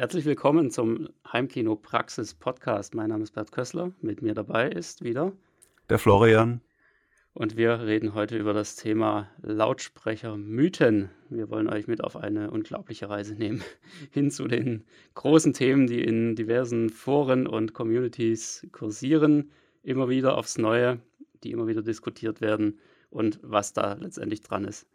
Herzlich willkommen zum Heimkino Praxis Podcast. Mein Name ist Bert Kössler. Mit mir dabei ist wieder der Florian. Und wir reden heute über das Thema Lautsprechermythen. Wir wollen euch mit auf eine unglaubliche Reise nehmen hin zu den großen Themen, die in diversen Foren und Communities kursieren, immer wieder aufs Neue, die immer wieder diskutiert werden und was da letztendlich dran ist.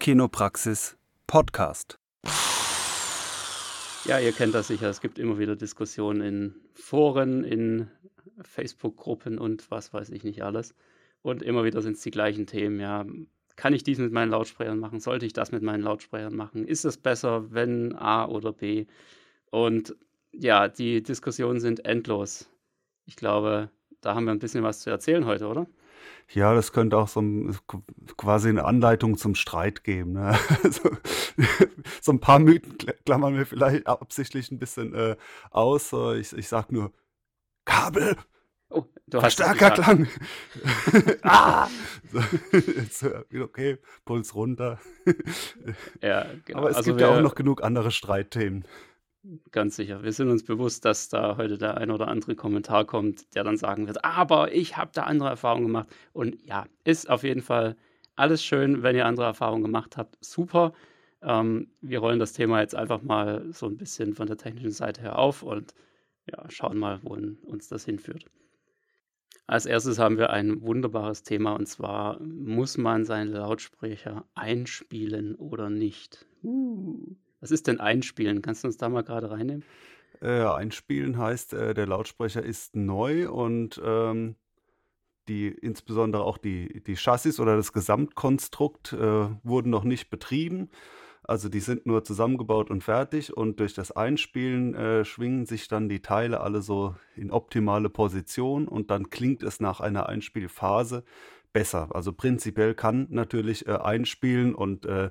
Heimkinopraxis Podcast. Ja, ihr kennt das sicher. Es gibt immer wieder Diskussionen in Foren, in Facebook-Gruppen und was weiß ich nicht alles. Und immer wieder sind es die gleichen Themen. Ja, kann ich dies mit meinen Lautsprechern machen? Sollte ich das mit meinen Lautsprechern machen? Ist es besser, wenn A oder B? Und ja, die Diskussionen sind endlos. Ich glaube, da haben wir ein bisschen was zu erzählen heute, oder? Ja, das könnte auch so ein, quasi eine Anleitung zum Streit geben. Ne? so, so, ein paar Mythen klammern wir vielleicht absichtlich ein bisschen äh, aus. Ich, ich sag nur Kabel. Oh, du Verstärkerklang. ah! so, jetzt, okay, Puls runter. ja, genau. Aber es also gibt ja auch noch genug andere Streitthemen. Ganz sicher. Wir sind uns bewusst, dass da heute der ein oder andere Kommentar kommt, der dann sagen wird, aber ich habe da andere Erfahrungen gemacht. Und ja, ist auf jeden Fall alles schön, wenn ihr andere Erfahrungen gemacht habt. Super. Ähm, wir rollen das Thema jetzt einfach mal so ein bisschen von der technischen Seite her auf und ja, schauen mal, wohin uns das hinführt. Als erstes haben wir ein wunderbares Thema und zwar, muss man seinen Lautsprecher einspielen oder nicht? Uh. Was ist denn einspielen? Kannst du uns da mal gerade reinnehmen? Äh, einspielen heißt, äh, der Lautsprecher ist neu und ähm, die, insbesondere auch die, die Chassis oder das Gesamtkonstrukt äh, wurden noch nicht betrieben. Also die sind nur zusammengebaut und fertig und durch das Einspielen äh, schwingen sich dann die Teile alle so in optimale Position und dann klingt es nach einer Einspielphase besser. Also prinzipiell kann natürlich äh, einspielen und äh,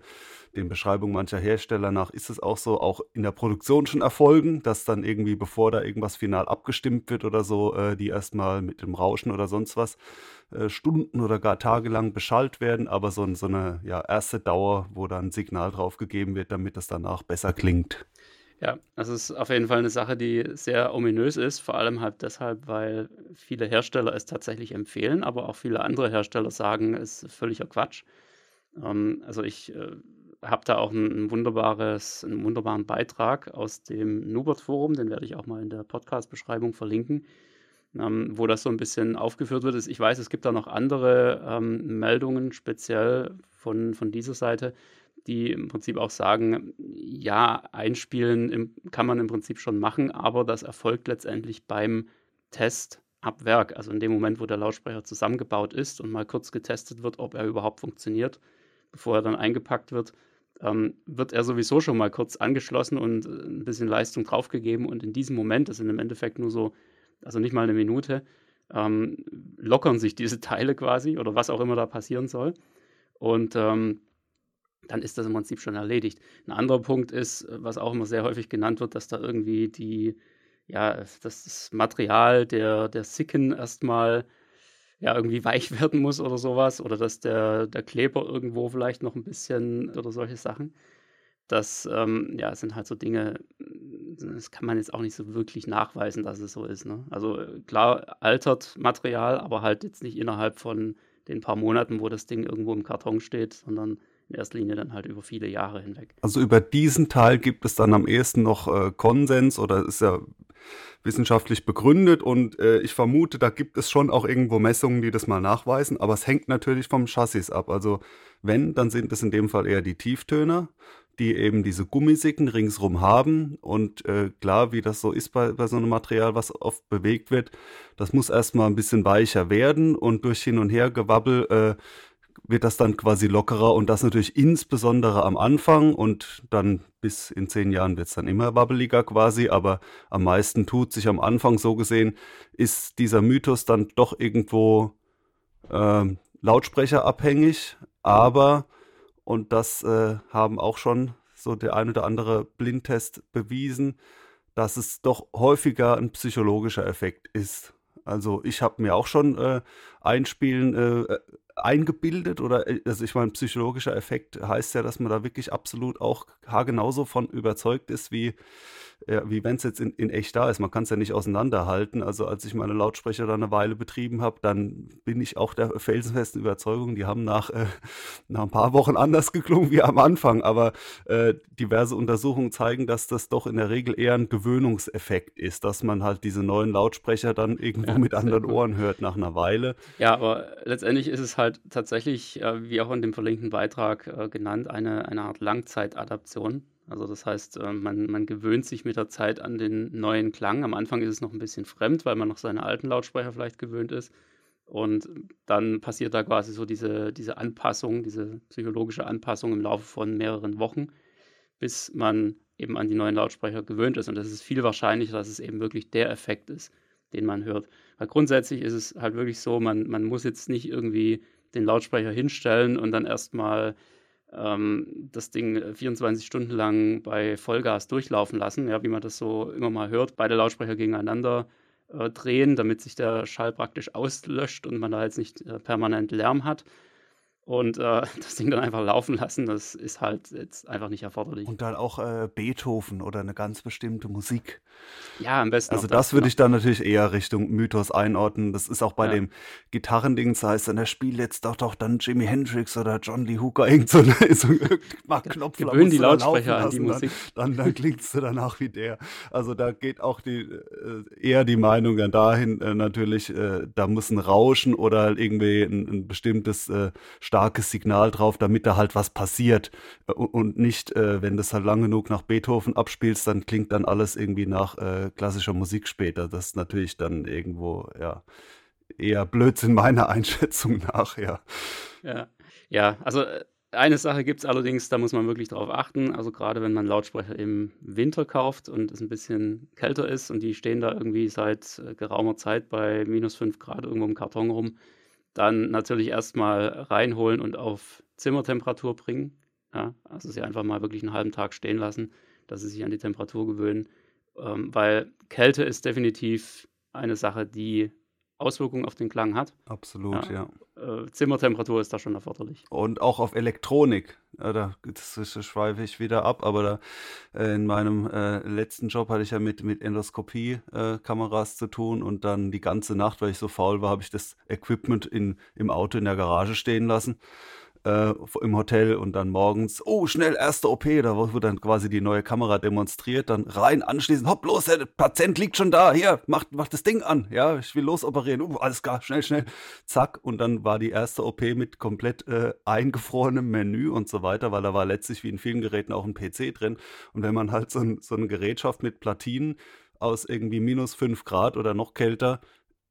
den Beschreibungen mancher Hersteller nach ist es auch so, auch in der Produktion schon erfolgen, dass dann irgendwie, bevor da irgendwas final abgestimmt wird oder so, äh, die erstmal mit dem Rauschen oder sonst was äh, Stunden oder gar tagelang beschallt werden, aber so, so eine ja, erste Dauer, wo dann ein Signal drauf gegeben wird, damit es danach besser klingt. Ja, das ist auf jeden Fall eine Sache, die sehr ominös ist, vor allem halt deshalb, weil viele Hersteller es tatsächlich empfehlen, aber auch viele andere Hersteller sagen, es ist völliger Quatsch. Ähm, also ich äh, habe da auch ein, ein, wunderbares, einen wunderbaren Beitrag aus dem Nubert-Forum, den werde ich auch mal in der Podcast-Beschreibung verlinken, ähm, wo das so ein bisschen aufgeführt wird. Ich weiß, es gibt da noch andere ähm, Meldungen, speziell von, von dieser Seite, die im Prinzip auch sagen, ja, einspielen im, kann man im Prinzip schon machen, aber das erfolgt letztendlich beim Test ab Werk, also in dem Moment, wo der Lautsprecher zusammengebaut ist und mal kurz getestet wird, ob er überhaupt funktioniert, bevor er dann eingepackt wird, ähm, wird er sowieso schon mal kurz angeschlossen und äh, ein bisschen Leistung draufgegeben und in diesem Moment, das sind im Endeffekt nur so, also nicht mal eine Minute, ähm, lockern sich diese Teile quasi oder was auch immer da passieren soll. Und ähm, dann ist das im Prinzip schon erledigt. Ein anderer Punkt ist, was auch immer sehr häufig genannt wird, dass da irgendwie die, ja, das Material der, der Sicken erstmal ja, irgendwie weich werden muss oder sowas, oder dass der, der Kleber irgendwo vielleicht noch ein bisschen oder solche Sachen. Das ähm, ja, sind halt so Dinge, das kann man jetzt auch nicht so wirklich nachweisen, dass es so ist. Ne? Also klar, altert Material, aber halt jetzt nicht innerhalb von den paar Monaten, wo das Ding irgendwo im Karton steht, sondern in erster Linie dann halt über viele Jahre hinweg. Also über diesen Teil gibt es dann am ehesten noch äh, Konsens oder ist ja wissenschaftlich begründet und äh, ich vermute, da gibt es schon auch irgendwo Messungen, die das mal nachweisen, aber es hängt natürlich vom Chassis ab. Also wenn, dann sind es in dem Fall eher die Tieftöner, die eben diese Gummisicken ringsrum haben und äh, klar, wie das so ist bei, bei so einem Material, was oft bewegt wird, das muss erstmal ein bisschen weicher werden und durch Hin- und Hergewabbel äh, wird das dann quasi lockerer und das natürlich insbesondere am Anfang und dann bis in zehn Jahren wird es dann immer wabbeliger quasi, aber am meisten tut sich am Anfang so gesehen, ist dieser Mythos dann doch irgendwo äh, lautsprecherabhängig, aber, und das äh, haben auch schon so der ein oder andere Blindtest bewiesen, dass es doch häufiger ein psychologischer Effekt ist. Also ich habe mir auch schon äh, Einspielen äh, eingebildet oder äh, also ich meine, psychologischer Effekt heißt ja, dass man da wirklich absolut auch haargenauso von überzeugt ist, wie ja, wie wenn es jetzt in, in echt da ist. Man kann es ja nicht auseinanderhalten. Also als ich meine Lautsprecher da eine Weile betrieben habe, dann bin ich auch der felsenfesten Überzeugung, die haben nach, äh, nach ein paar Wochen anders geklungen wie am Anfang. Aber äh, diverse Untersuchungen zeigen, dass das doch in der Regel eher ein Gewöhnungseffekt ist, dass man halt diese neuen Lautsprecher dann irgendwo ja, mit anderen Ohren hört nach einer Weile. Ja, aber letztendlich ist es halt tatsächlich, äh, wie auch in dem verlinkten Beitrag äh, genannt, eine, eine Art Langzeitadaption. Also das heißt, äh, man, man gewöhnt sich mit der Zeit an den neuen Klang. Am Anfang ist es noch ein bisschen fremd, weil man noch seine alten Lautsprecher vielleicht gewöhnt ist. Und dann passiert da quasi so diese, diese Anpassung, diese psychologische Anpassung im Laufe von mehreren Wochen, bis man eben an die neuen Lautsprecher gewöhnt ist. Und das ist viel wahrscheinlicher, dass es eben wirklich der Effekt ist, den man hört. Weil grundsätzlich ist es halt wirklich so, man, man muss jetzt nicht irgendwie den Lautsprecher hinstellen und dann erstmal ähm, das Ding 24 Stunden lang bei Vollgas durchlaufen lassen, ja, wie man das so immer mal hört, beide Lautsprecher gegeneinander äh, drehen, damit sich der Schall praktisch auslöscht und man da jetzt nicht äh, permanent Lärm hat und äh, das Ding dann einfach laufen lassen, das ist halt jetzt einfach nicht erforderlich. Und dann auch äh, Beethoven oder eine ganz bestimmte Musik. Ja, am besten. Also das, das würde ich dann natürlich eher Richtung Mythos einordnen. Das ist auch bei ja. dem Gitarrending, das heißt dann, der spielt jetzt doch doch dann Jimi Hendrix oder John Lee Hooker, irgend so, so Knopf. Gewöhnen die Lautsprecher an die Musik. Dann, dann, dann klingst du danach wie der. Also da geht auch die, äh, eher die Meinung dann dahin äh, natürlich, äh, da muss ein Rauschen oder irgendwie ein, ein bestimmtes äh, starkes Signal drauf, damit da halt was passiert. Äh, und nicht, äh, wenn das halt lang genug nach Beethoven abspielst, dann klingt dann alles irgendwie nach äh, klassischer Musik später. Das ist natürlich dann irgendwo, ja, eher Blödsinn meiner Einschätzung nach, ja. Ja, ja also äh, eine Sache gibt es allerdings, da muss man wirklich drauf achten. Also gerade wenn man Lautsprecher im Winter kauft und es ein bisschen kälter ist und die stehen da irgendwie seit geraumer Zeit bei minus 5 Grad irgendwo im Karton rum, dann natürlich erstmal reinholen und auf Zimmertemperatur bringen. Ja, also sie einfach mal wirklich einen halben Tag stehen lassen, dass sie sich an die Temperatur gewöhnen. Ähm, weil Kälte ist definitiv eine Sache, die Auswirkungen auf den Klang hat. Absolut, ja. ja. Äh, Zimmertemperatur ist da schon erforderlich. Und auch auf Elektronik. Ja, da schweife ich wieder ab, aber da äh, in meinem äh, letzten Job hatte ich ja mit, mit Endoskopie-Kameras äh, zu tun und dann die ganze Nacht, weil ich so faul war, habe ich das Equipment in, im Auto in der Garage stehen lassen äh, im Hotel und dann morgens, oh, schnell, erste OP, da wurde dann quasi die neue Kamera demonstriert, dann rein, anschließend, hopp, los, der Patient liegt schon da, hier, mach, mach das Ding an, ja, ich will losoperieren, uh, alles klar, schnell, schnell, zack, und dann war die erste OP mit komplett äh, eingefrorenem Menü und so weiter, weil da war letztlich wie in vielen Geräten auch ein PC drin und wenn man halt so, ein, so eine Gerätschaft mit Platinen aus irgendwie minus 5 Grad oder noch kälter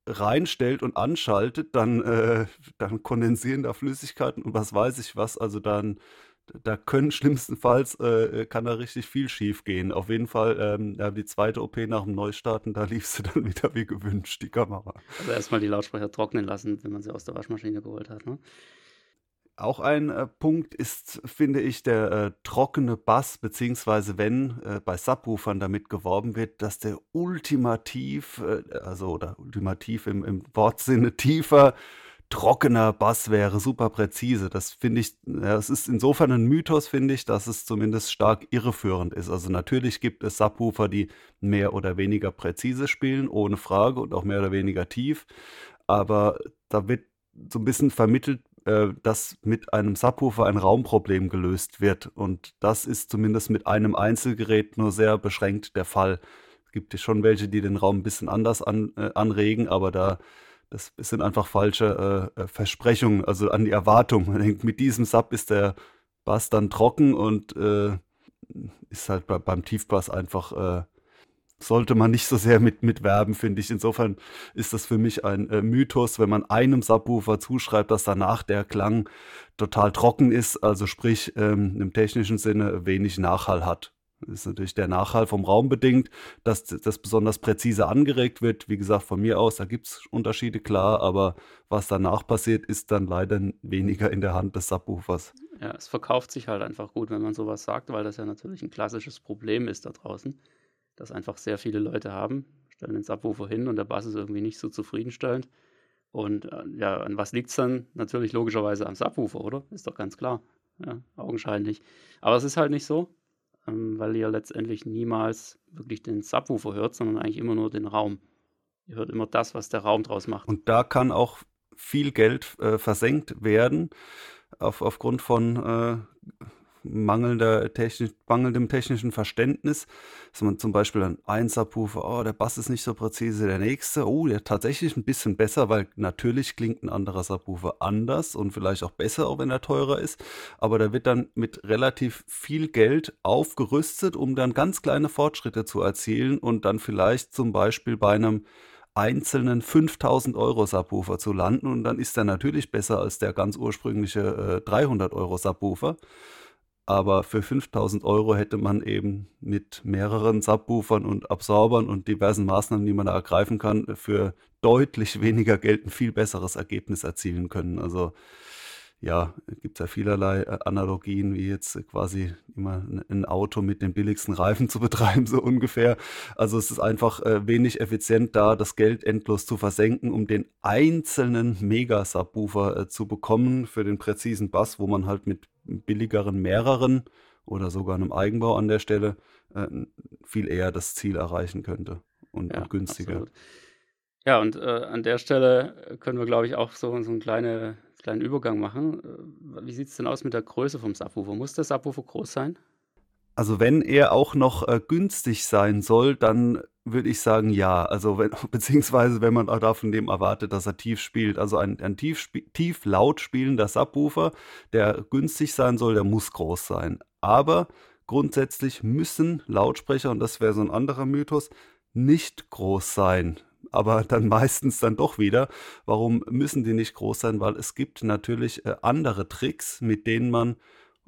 reinstellt und anschaltet, dann, äh, dann kondensieren da Flüssigkeiten und was weiß ich was. Also dann, da können schlimmstenfalls, äh, kann da richtig viel schief gehen. Auf jeden Fall, ähm, die zweite OP nach dem Neustarten, da lief sie dann wieder wie gewünscht, die Kamera. Also erstmal die Lautsprecher trocknen lassen, wenn man sie aus der Waschmaschine geholt hat, ne? Auch ein äh, Punkt ist, finde ich, der äh, trockene Bass, beziehungsweise wenn äh, bei Subwoofern damit geworben wird, dass der ultimativ, äh, also oder ultimativ im, im Wortsinne tiefer, trockener Bass wäre, super präzise. Das finde ich, ja, es ist insofern ein Mythos, finde ich, dass es zumindest stark irreführend ist. Also natürlich gibt es Subwoofer, die mehr oder weniger präzise spielen, ohne Frage und auch mehr oder weniger tief. Aber da wird so ein bisschen vermittelt, äh, dass mit einem Subwoofer ein Raumproblem gelöst wird. Und das ist zumindest mit einem Einzelgerät nur sehr beschränkt der Fall. Es gibt schon welche, die den Raum ein bisschen anders an, äh, anregen, aber da das sind einfach falsche äh, äh, Versprechungen, also an die Erwartung. Man denkt, mit diesem Sub ist der Bass dann trocken und äh, ist halt bei, beim Tiefbass einfach sollte man nicht so sehr mit, mit werben, finde ich. Insofern ist das für mich ein äh, Mythos, wenn man einem Subwoofer zuschreibt, dass danach der Klang total trocken ist, also sprich ähm, im technischen Sinne wenig Nachhall hat. Das ist natürlich der Nachhall vom Raum bedingt, dass das besonders präzise angeregt wird. Wie gesagt, von mir aus, da gibt es Unterschiede, klar, aber was danach passiert, ist dann leider weniger in der Hand des Subwoofers. Ja, es verkauft sich halt einfach gut, wenn man sowas sagt, weil das ja natürlich ein klassisches Problem ist da draußen, das einfach sehr viele Leute haben, stellen den Subwoofer hin und der Bass ist irgendwie nicht so zufriedenstellend. Und äh, ja, an was liegt es dann? Natürlich logischerweise am Subwoofer, oder? Ist doch ganz klar. Ja, augenscheinlich. Aber es ist halt nicht so ähm, weil ihr letztendlich niemals wirklich den Subwoofer hört, sondern eigentlich immer nur den Raum. Ihr hört immer das, was der Raum draus macht. Und da kann auch viel Geld äh, versenkt werden auf, aufgrund von äh, mangelnder technisch, mangelndem technischen Verständnis, dass man zum Beispiel dann ein Subwoofer, oh, der Bass ist nicht so präzise, der nächste, oh, der tatsächlich ein bisschen besser, weil natürlich klingt ein anderer Subwoofer anders und vielleicht auch besser, auch wenn er teurer ist, aber da wird dann mit relativ viel Geld aufgerüstet, um dann ganz kleine Fortschritte zu erzielen und dann vielleicht zum Beispiel bei einem einzelnen 5000 Euro Subwoofer zu landen und dann ist er natürlich besser als der ganz ursprüngliche äh, 300 Euro Subwoofer. Aber für 5000 Euro hätte man eben mit mehreren Subwoofern und Absorbern und diversen Maßnahmen, die man da ergreifen kann, für deutlich weniger Geld ein viel besseres Ergebnis erzielen können. Also ja, gibt es ja vielerlei äh, Analogien, wie jetzt quasi immer ein Auto mit den billigsten Reifen zu betreiben, so ungefähr. Also es ist einfach äh, wenig effizient da, das Geld endlos zu versenken, um den einzelnen Mega-Subwoofer äh, zu bekommen für den präzisen Bass, wo man halt mit billigeren mehreren oder sogar einem Eigenbau an der Stelle äh, viel eher das Ziel erreichen könnte und, ja, und günstiger. Absolut. Ja, und äh, an der Stelle können wir, glaube ich, auch so, so einen kleine, kleinen Übergang machen. Äh, wie sieht es denn aus mit der Größe vom Subwoofer? Muss der Subwoofer groß sein? Also wenn er auch noch äh, günstig sein soll, dann würde ich sagen ja. Also wenn, beziehungsweise wenn man auch davon dem erwartet, dass er tief spielt. Also ein, ein tief, tief laut spielender Subwoofer, der günstig sein soll, der muss groß sein. Aber grundsätzlich müssen Lautsprecher, und das wäre so ein anderer Mythos, nicht groß sein aber dann meistens dann doch wieder. Warum müssen die nicht groß sein? Weil es gibt natürlich äh, andere Tricks, mit denen man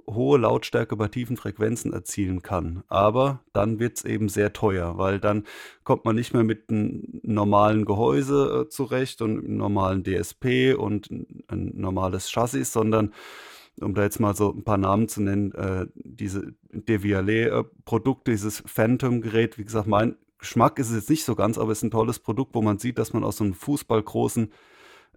hohe Lautstärke bei tiefen Frequenzen erzielen kann. Aber dann wird es eben sehr teuer, weil dann kommt man nicht mehr mit einem normalen Gehäuse äh, zurecht und einem normalen DSP und ein normales Chassis, sondern um da jetzt mal so ein paar Namen zu nennen, äh, diese Devialet-Produkte, dieses Phantom-Gerät, wie gesagt, mein Geschmack ist es jetzt nicht so ganz, aber es ist ein tolles Produkt, wo man sieht, dass man aus so einem fußballgroßen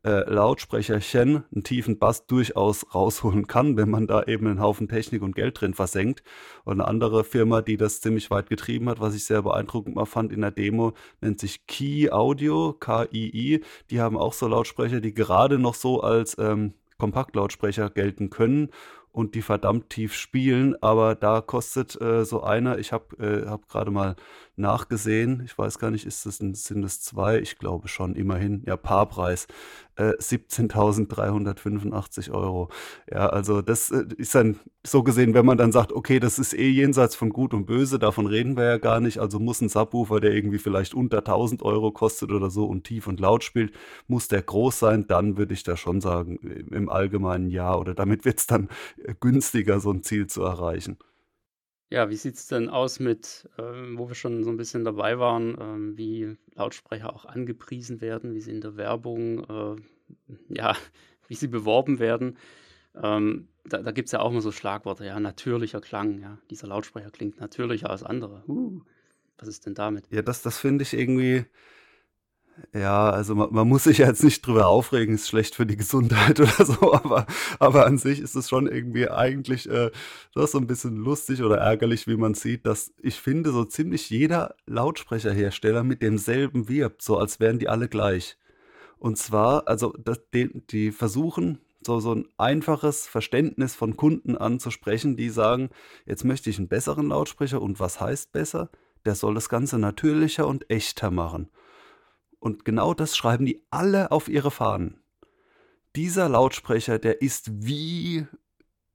äh, Lautsprecherchen einen tiefen Bass durchaus rausholen kann, wenn man da eben einen Haufen Technik und Geld drin versenkt. Und eine andere Firma, die das ziemlich weit getrieben hat, was ich sehr beeindruckend mal fand in der Demo, nennt sich Key Audio, K-I-I. Die haben auch so Lautsprecher, die gerade noch so als ähm, Kompaktlautsprecher gelten können und die verdammt tief spielen, aber da kostet äh, so einer, ich habe äh, hab gerade mal nachgesehen, ich weiß gar nicht, ist das ein, sind es zwei? Ich glaube schon, immerhin, ja, Paarpreis, äh, 17.385 Euro. Ja, also das äh, ist dann so gesehen, wenn man dann sagt, okay, das ist eh jenseits von Gut und Böse, davon reden wir ja gar nicht, also muss ein Subwoofer, der irgendwie vielleicht unter 1000 Euro kostet oder so und tief und laut spielt, muss der groß sein, dann würde ich da schon sagen, im Allgemeinen ja, oder damit wird es dann günstiger, so ein Ziel zu erreichen. Ja, wie sieht es denn aus mit, ähm, wo wir schon so ein bisschen dabei waren, ähm, wie Lautsprecher auch angepriesen werden, wie sie in der Werbung, äh, ja, wie sie beworben werden? Ähm, da da gibt es ja auch immer so Schlagworte, ja, natürlicher Klang, ja. Dieser Lautsprecher klingt natürlicher als andere. Uh, was ist denn damit? Ja, das, das finde ich irgendwie ja, also man, man, muss sich ja jetzt nicht drüber aufregen, ist schlecht für die Gesundheit oder so, aber, aber an sich ist es schon irgendwie eigentlich äh, das so ein bisschen lustig oder ärgerlich, wie man sieht, dass ich finde, so ziemlich jeder Lautsprecherhersteller mit demselben wirbt, so als wären die alle gleich. Und zwar, also das, die, die versuchen, so, so ein einfaches Verständnis von Kunden anzusprechen, die sagen, jetzt möchte ich einen besseren Lautsprecher und was heißt besser? Der soll das Ganze natürlicher und echter machen. Und genau das schreiben die alle auf ihre Fahnen. Dieser Lautsprecher, der ist wie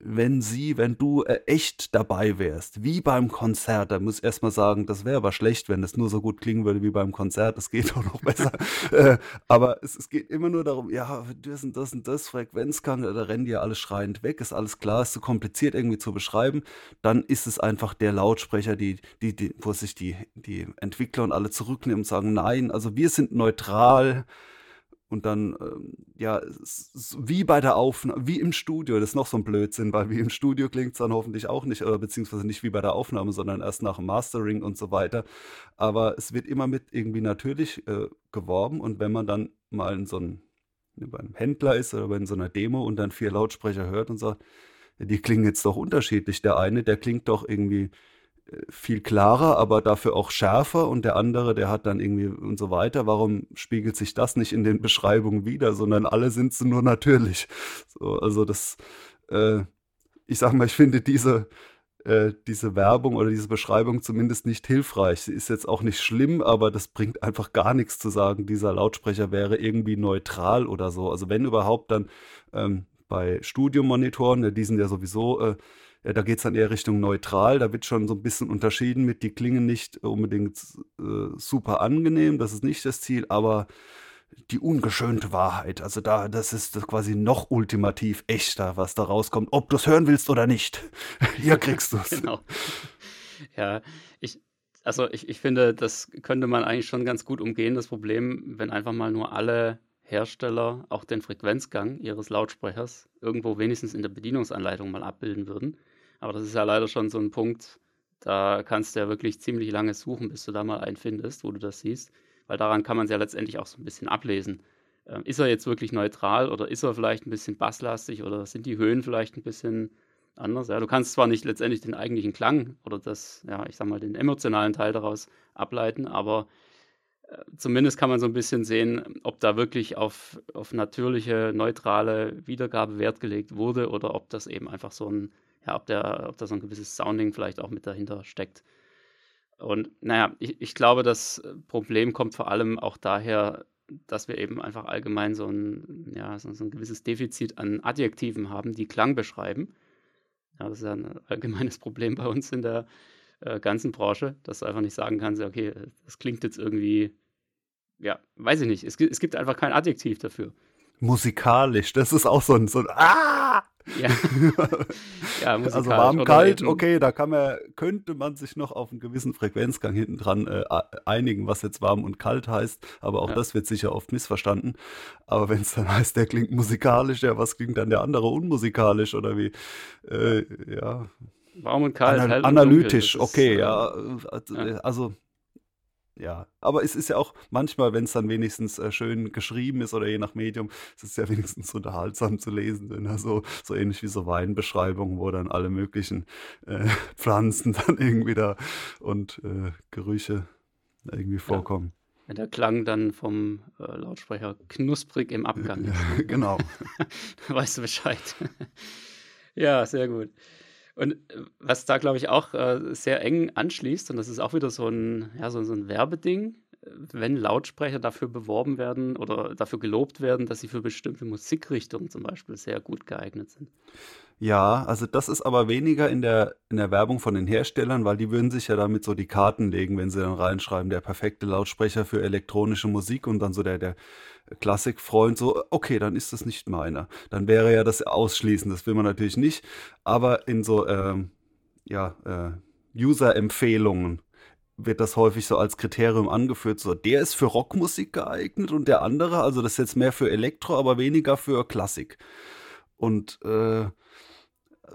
wenn sie, wenn du äh, echt dabei wärst, wie beim Konzert, da muss ich erstmal sagen, das wäre aber schlecht, wenn es nur so gut klingen würde wie beim Konzert, das geht auch noch besser. äh, aber es, es, geht immer nur darum, ja, das und das und das, Frequenzgang, da rennen die ja alle schreiend weg, ist alles klar, ist zu kompliziert irgendwie zu beschreiben, dann ist es einfach der Lautsprecher, die, die, die, wo sich die, die Entwickler und alle zurücknehmen und sagen, nein, also wir sind neutral, und dann, ähm, ja, wie bei der Aufnahme, wie im Studio, das ist noch so ein Blödsinn, weil wie im Studio klingt es dann hoffentlich auch nicht, oder beziehungsweise nicht wie bei der Aufnahme, sondern erst nach dem Mastering und so weiter. Aber es wird immer mit irgendwie natürlich äh, geworben und wenn man dann mal in so einem, bei einem Händler ist oder in so einer Demo und dann vier Lautsprecher hört und sagt, die klingen jetzt doch unterschiedlich. Der eine, der klingt doch irgendwie viel klarer, aber dafür auch schärfer und der andere, der hat dann irgendwie und so weiter. Warum spiegelt sich das nicht in den Beschreibungen wieder, sondern alle sind so nur natürlich. So, also das, äh, ich sag mal, ich finde diese, äh, diese Werbung oder diese Beschreibung zumindest nicht hilfreich. Sie ist jetzt auch nicht schlimm, aber das bringt einfach gar nichts zu sagen, dieser Lautsprecher wäre irgendwie neutral oder so. Also wenn überhaupt dann ähm, bei Studiomonitoren, die sind ja sowieso äh, ja, da geht es dann eher Richtung neutral. Da wird schon so ein bisschen unterschieden mit, die klingen nicht unbedingt äh, super angenehm, das ist nicht das Ziel, aber die ungeschönte Wahrheit, also da, das ist quasi noch ultimativ echter, was da rauskommt, ob du es hören willst oder nicht. Hier kriegst du es. genau. Ja, ich, also ich, ich finde, das könnte man eigentlich schon ganz gut umgehen, das Problem, wenn einfach mal nur alle Hersteller auch den Frequenzgang ihres Lautsprechers irgendwo wenigstens in der Bedienungsanleitung mal abbilden würden. Aber das ist ja leider schon so ein Punkt, da kannst du ja wirklich ziemlich lange suchen, bis du da mal einen findest, wo du das siehst. Weil daran kann man es ja letztendlich auch so ein bisschen ablesen. Ähm, ist er jetzt wirklich neutral oder ist er vielleicht ein bisschen basslastig oder sind die Höhen vielleicht ein bisschen anders? Ja, du kannst zwar nicht letztendlich den eigentlichen Klang oder das, ja, ich sag mal, den emotionalen Teil daraus ableiten, aber äh, zumindest kann man so ein bisschen sehen, ob da wirklich auf, auf natürliche, neutrale Wiedergabe Wert gelegt wurde oder ob das eben einfach so ein ja, ob, der, ob da so ein gewisses Sounding vielleicht auch mit dahinter steckt. Und naja, ich, ich glaube, das Problem kommt vor allem auch daher, dass wir eben einfach allgemein so ein, ja, so, ein gewisses Defizit an Adjektiven haben, die Klang beschreiben. Ja, das ist ja ein allgemeines Problem bei uns in der äh, ganzen Branche, dass du einfach nicht sagen kannst, okay, das klingt jetzt irgendwie, ja, weiß ich nicht, es, es gibt einfach kein Adjektiv dafür. Musikalisch, das ist auch so ein, so ein Ah! Ja. ja also warm, kalt, okay, da kann man, könnte man sich noch auf einen gewissen Frequenzgang hinten dran äh, einigen, was jetzt warm und kalt heißt, aber auch ja. das wird sicher oft missverstanden. Aber wenn es dann heißt, der klingt musikalisch, ja, was klingt dann der andere unmusikalisch oder wie? Äh, ja. Warm und kalt. Ana analytisch, okay, ist, ja. Äh, also ja, aber es ist ja auch manchmal, wenn es dann wenigstens äh, schön geschrieben ist oder je nach Medium, es ist ja wenigstens unterhaltsam zu lesen. Ne? So, so ähnlich wie so Weinbeschreibungen, wo dann alle möglichen äh, Pflanzen dann irgendwie da und äh, Gerüche irgendwie vorkommen. Ja. Wenn der Klang dann vom äh, Lautsprecher knusprig im Abgang ist. Ne? genau. weißt du Bescheid. ja, sehr gut. Und äh, was da, glaube ich, auch äh, sehr eng anschließt, und das ist auch wieder so ein, ja, so, so ein Werbeding, wenn Lautsprecher dafür beworben werden oder dafür gelobt werden, dass sie für bestimmte Musikrichtungen zum Beispiel sehr gut geeignet sind. Ja, also das ist aber weniger in der, in der Werbung von den Herstellern, weil die würden sich ja damit so die Karten legen, wenn sie dann reinschreiben, der perfekte Lautsprecher für elektronische Musik und dann so der, der Klassikfreund so, okay, dann ist das nicht meiner. Dann wäre ja das ausschließend, das will man natürlich nicht. Aber in so, ähm, ja, äh, User-Empfehlungen wird das häufig so als Kriterium angeführt, so der ist für Rockmusik geeignet und der andere, also das ist jetzt mehr für Elektro, aber weniger für Klassik. Und äh,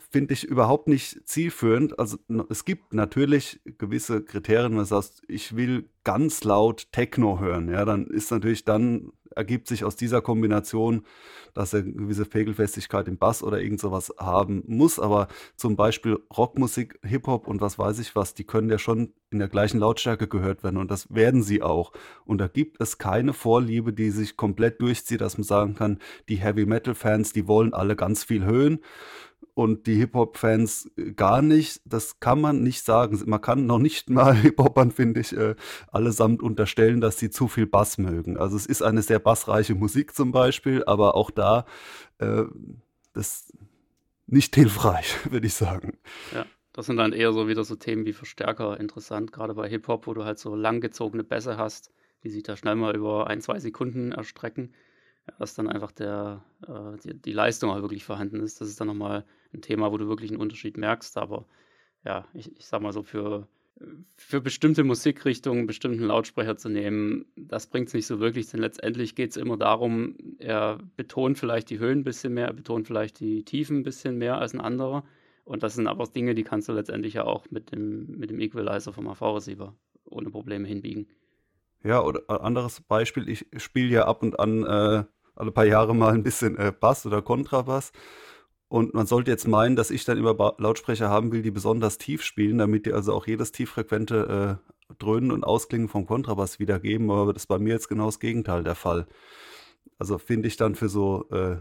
finde ich überhaupt nicht zielführend. Also es gibt natürlich gewisse Kriterien, wenn du sagst, ich will ganz laut Techno hören, ja, dann ist natürlich dann ergibt sich aus dieser Kombination, dass er eine gewisse Pegelfestigkeit im Bass oder irgend sowas haben muss. Aber zum Beispiel Rockmusik, Hip-Hop und was weiß ich was, die können ja schon in der gleichen Lautstärke gehört werden und das werden sie auch. Und da gibt es keine Vorliebe, die sich komplett durchzieht, dass man sagen kann, die Heavy-Metal-Fans, die wollen alle ganz viel hören und die Hip-Hop-Fans äh, gar nicht. Das kann man nicht sagen. Man kann noch nicht mal Hip-Hopern, finde ich, äh, allesamt unterstellen, dass sie zu viel Bass mögen. Also es ist eine sehr bassreiche Musik zum Beispiel, aber auch da, äh, das nicht hilfreich, würde ich sagen. Ja, das sind dann eher so wieder so Themen wie Verstärker interessant, gerade bei Hip-Hop, wo du halt so langgezogene Bässe hast, die sich da schnell mal über ein, zwei Sekunden erstrecken. Dass dann einfach der, äh, die, die, Leistung auch wirklich vorhanden ist. Das ist dann nochmal ein Thema, wo du wirklich einen Unterschied merkst. Aber ja, ich, ich sag mal so, für, für bestimmte Musikrichtungen, bestimmten Lautsprecher zu nehmen, das bringt es nicht so wirklich, denn letztendlich geht es immer darum, er betont vielleicht die Höhen ein bisschen mehr, er betont vielleicht die Tiefen ein bisschen mehr als ein anderer. Und das sind aber Dinge, die kannst du letztendlich ja auch mit dem, mit dem Equalizer vom AV-Receiver ohne Probleme hinbiegen. Ja, oder ein anderes Beispiel, ich spiele ja ab und an äh, alle paar Jahre mal ein bisschen äh, Bass oder Kontrabass. Und man sollte jetzt meinen, dass ich dann immer ba Lautsprecher haben will, die besonders tief spielen, damit die also auch jedes tieffrequente äh, Dröhnen und Ausklingen vom Kontrabass wiedergeben. Aber das ist bei mir jetzt genau das Gegenteil der Fall. Also finde ich dann für so äh,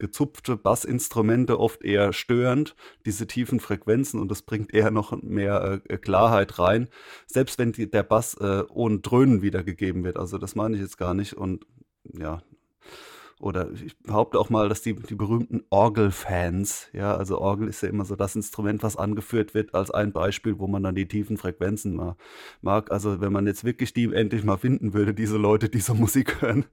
gezupfte Bassinstrumente oft eher störend, diese tiefen Frequenzen und das bringt eher noch mehr äh, Klarheit rein, selbst wenn die, der Bass äh, ohne Dröhnen wiedergegeben wird. Also das meine ich jetzt gar nicht und ja, oder ich behaupte auch mal, dass die, die berühmten Orgelfans, ja, also Orgel ist ja immer so das Instrument, was angeführt wird als ein Beispiel, wo man dann die tiefen Frequenzen ma mag. Also wenn man jetzt wirklich die endlich mal finden würde, diese Leute, die so Musik hören,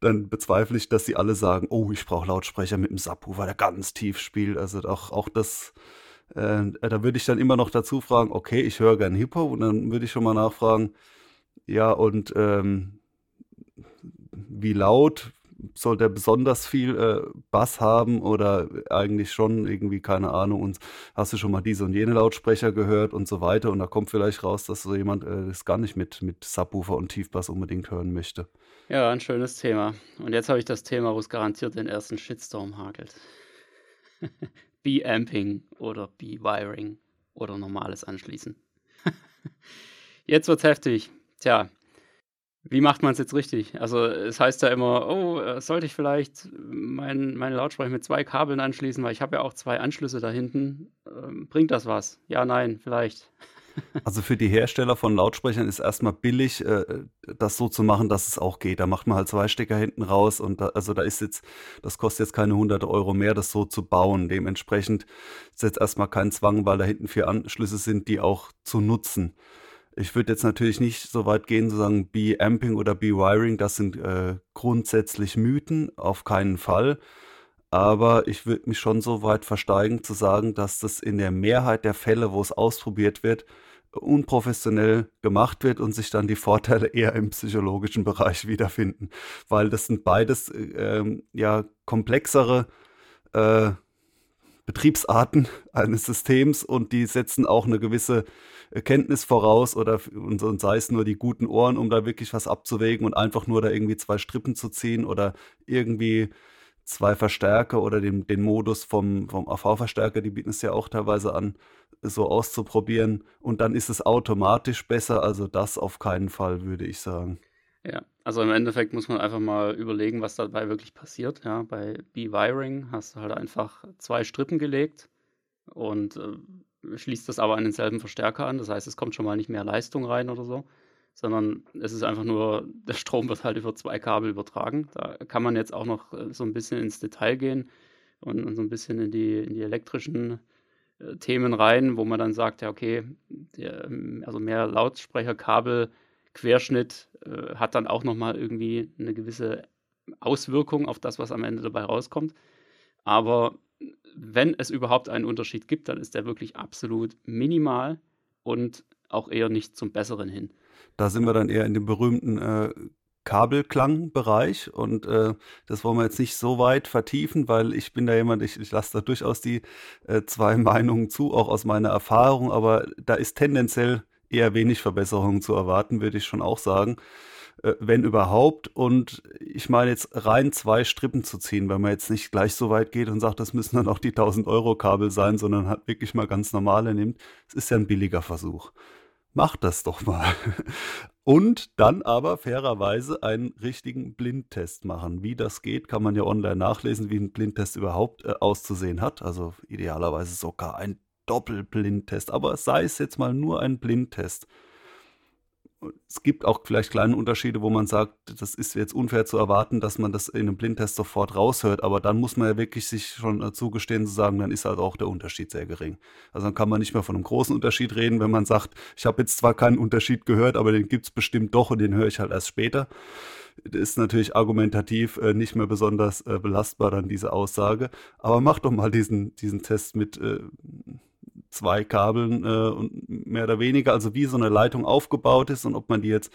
dann bezweifle ich, dass sie alle sagen, oh, ich brauche Lautsprecher mit einem Subwoofer, der ganz tief spielt. Also auch, auch das, äh, da würde ich dann immer noch dazu fragen, okay, ich höre gern Hip-Hop und dann würde ich schon mal nachfragen, ja, und ähm, wie laut, soll der besonders viel äh, Bass haben oder eigentlich schon irgendwie, keine Ahnung, und hast du schon mal diese und jene Lautsprecher gehört und so weiter und da kommt vielleicht raus, dass so jemand äh, das gar nicht mit, mit Subwoofer und Tiefbass unbedingt hören möchte. Ja, ein schönes Thema. Und jetzt habe ich das Thema, wo es garantiert den ersten Shitstorm hakelt. B-Amping oder B-Wiring oder normales Anschließen. jetzt wird's heftig. Tja, wie macht man es jetzt richtig? Also es heißt ja immer, oh, äh, sollte ich vielleicht mein, meine Lautsprecher mit zwei Kabeln anschließen, weil ich habe ja auch zwei Anschlüsse da hinten. Ähm, bringt das was? Ja, nein, vielleicht. Also für die Hersteller von Lautsprechern ist erstmal billig, äh, das so zu machen, dass es auch geht. Da macht man halt zwei Stecker hinten raus und da, also da ist jetzt, das kostet jetzt keine 100 Euro mehr, das so zu bauen. Dementsprechend ist jetzt erstmal kein Zwang, weil da hinten vier Anschlüsse sind, die auch zu nutzen. Ich würde jetzt natürlich nicht so weit gehen zu sagen, B-Amping oder B-Wiring, das sind äh, grundsätzlich Mythen, auf keinen Fall. Aber ich würde mich schon so weit versteigen zu sagen, dass das in der Mehrheit der Fälle, wo es ausprobiert wird, unprofessionell gemacht wird und sich dann die Vorteile eher im psychologischen Bereich wiederfinden. Weil das sind beides äh, ja komplexere äh, Betriebsarten eines Systems und die setzen auch eine gewisse Kenntnis voraus oder und, und sei es nur die guten Ohren, um da wirklich was abzuwägen und einfach nur da irgendwie zwei Strippen zu ziehen oder irgendwie zwei Verstärker oder den, den Modus vom, vom AV-Verstärker, die bieten es ja auch teilweise an, so auszuprobieren. Und dann ist es automatisch besser. Also das auf keinen Fall, würde ich sagen. Ja, also im Endeffekt muss man einfach mal überlegen, was dabei wirklich passiert. Ja, bei B-Wiring hast du halt einfach zwei Strippen gelegt und äh, schließt das aber an denselben Verstärker an. Das heißt, es kommt schon mal nicht mehr Leistung rein oder so, sondern es ist einfach nur, der Strom wird halt über zwei Kabel übertragen. Da kann man jetzt auch noch äh, so ein bisschen ins Detail gehen und, und so ein bisschen in die, in die elektrischen äh, Themen rein, wo man dann sagt, ja, okay, der, ähm, also mehr Lautsprecherkabel. Querschnitt äh, hat dann auch nochmal irgendwie eine gewisse Auswirkung auf das, was am Ende dabei rauskommt. Aber wenn es überhaupt einen Unterschied gibt, dann ist der wirklich absolut minimal und auch eher nicht zum Besseren hin. Da sind wir dann eher in dem berühmten äh, Kabelklangbereich und äh, das wollen wir jetzt nicht so weit vertiefen, weil ich bin da jemand, ich, ich lasse da durchaus die äh, zwei Meinungen zu, auch aus meiner Erfahrung, aber da ist tendenziell eher wenig Verbesserungen zu erwarten, würde ich schon auch sagen. Äh, wenn überhaupt. Und ich meine jetzt rein zwei Strippen zu ziehen, wenn man jetzt nicht gleich so weit geht und sagt, das müssen dann auch die 1000 Euro Kabel sein, sondern halt wirklich mal ganz normale nimmt. Es ist ja ein billiger Versuch. Macht das doch mal. Und dann aber fairerweise einen richtigen Blindtest machen. Wie das geht, kann man ja online nachlesen, wie ein Blindtest überhaupt äh, auszusehen hat. Also idealerweise sogar ein Doppelblindtest. Aber sei es jetzt mal nur ein Blindtest es gibt auch vielleicht kleine Unterschiede, wo man sagt, das ist jetzt unfair zu erwarten, dass man das in einem Blindtest sofort raushört. Aber dann muss man ja wirklich sich schon zugestehen zu sagen, dann ist halt auch der Unterschied sehr gering. Also dann kann man nicht mehr von einem großen Unterschied reden, wenn man sagt, ich habe jetzt zwar keinen Unterschied gehört, aber den gibt es bestimmt doch und den höre ich halt erst später. Das ist natürlich argumentativ äh, nicht mehr besonders äh, belastbar dann diese Aussage. Aber mach doch mal diesen, diesen Test mit äh, zwei Kabeln äh, und mehr oder weniger, also wie so eine Leitung aufgebaut ist und ob man die jetzt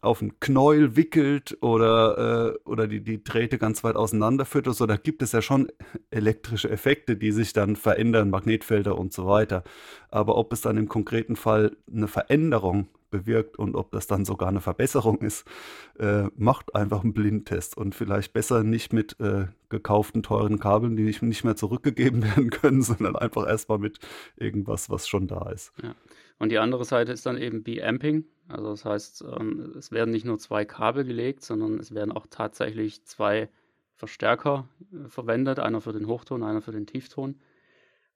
auf einen Knäuel wickelt oder, äh, oder die, die Drähte ganz weit auseinanderführt oder so, da gibt es ja schon elektrische Effekte, die sich dann verändern, Magnetfelder und so weiter. Aber ob es dann im konkreten Fall eine Veränderung bewirkt und ob das dann sogar eine Verbesserung ist, äh, macht einfach einen Blindtest und vielleicht besser nicht mit äh, gekauften teuren Kabeln, die nicht, nicht mehr zurückgegeben werden können, sondern einfach erstmal mit irgendwas, was schon da ist. Ja. Und die andere Seite ist dann eben B-Amping. Also das heißt, ähm, es werden nicht nur zwei Kabel gelegt, sondern es werden auch tatsächlich zwei Verstärker äh, verwendet, einer für den Hochton, einer für den Tiefton.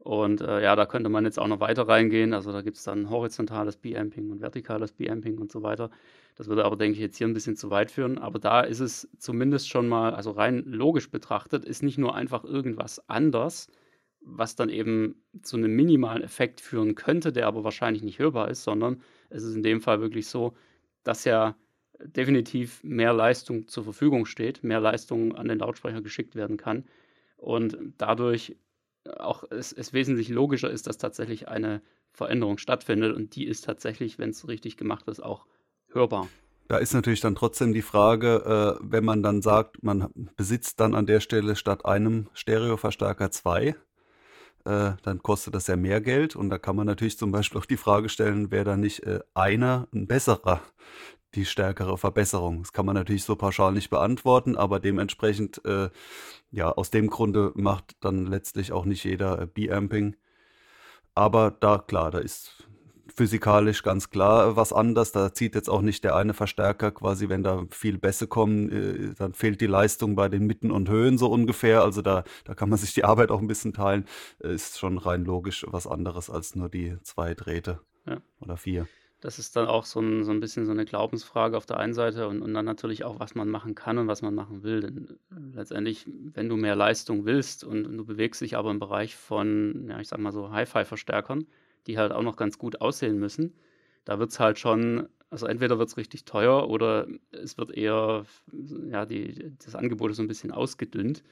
Und äh, ja, da könnte man jetzt auch noch weiter reingehen. Also da gibt es dann horizontales B-Amping und vertikales B-Amping und so weiter. Das würde aber, denke ich, jetzt hier ein bisschen zu weit führen. Aber da ist es zumindest schon mal, also rein logisch betrachtet, ist nicht nur einfach irgendwas anders, was dann eben zu einem minimalen Effekt führen könnte, der aber wahrscheinlich nicht hörbar ist, sondern es ist in dem Fall wirklich so, dass ja definitiv mehr Leistung zur Verfügung steht, mehr Leistung an den Lautsprecher geschickt werden kann. Und dadurch auch es, es wesentlich logischer ist, dass tatsächlich eine Veränderung stattfindet und die ist tatsächlich, wenn es richtig gemacht ist, auch hörbar. Da ist natürlich dann trotzdem die Frage, äh, wenn man dann sagt, man besitzt dann an der Stelle statt einem Stereoverstärker zwei, äh, dann kostet das ja mehr Geld und da kann man natürlich zum Beispiel auch die Frage stellen, wäre da nicht äh, einer ein besserer die stärkere Verbesserung. Das kann man natürlich so pauschal nicht beantworten, aber dementsprechend, äh, ja, aus dem Grunde macht dann letztlich auch nicht jeder äh, B-Amping. Aber da, klar, da ist physikalisch ganz klar was anders. Da zieht jetzt auch nicht der eine Verstärker quasi, wenn da viel Bässe kommen, äh, dann fehlt die Leistung bei den Mitten und Höhen so ungefähr. Also da, da kann man sich die Arbeit auch ein bisschen teilen. Ist schon rein logisch was anderes als nur die zwei Drähte ja. oder vier. Das ist dann auch so ein, so ein bisschen so eine Glaubensfrage auf der einen Seite und, und dann natürlich auch, was man machen kann und was man machen will. Denn äh, letztendlich, wenn du mehr Leistung willst und, und du bewegst dich aber im Bereich von, ja, ich sag mal so Hi-Fi-Verstärkern, die halt auch noch ganz gut aussehen müssen, da wird es halt schon, also entweder wird es richtig teuer oder es wird eher, ja, die, das Angebot ist so ein bisschen ausgedünnt.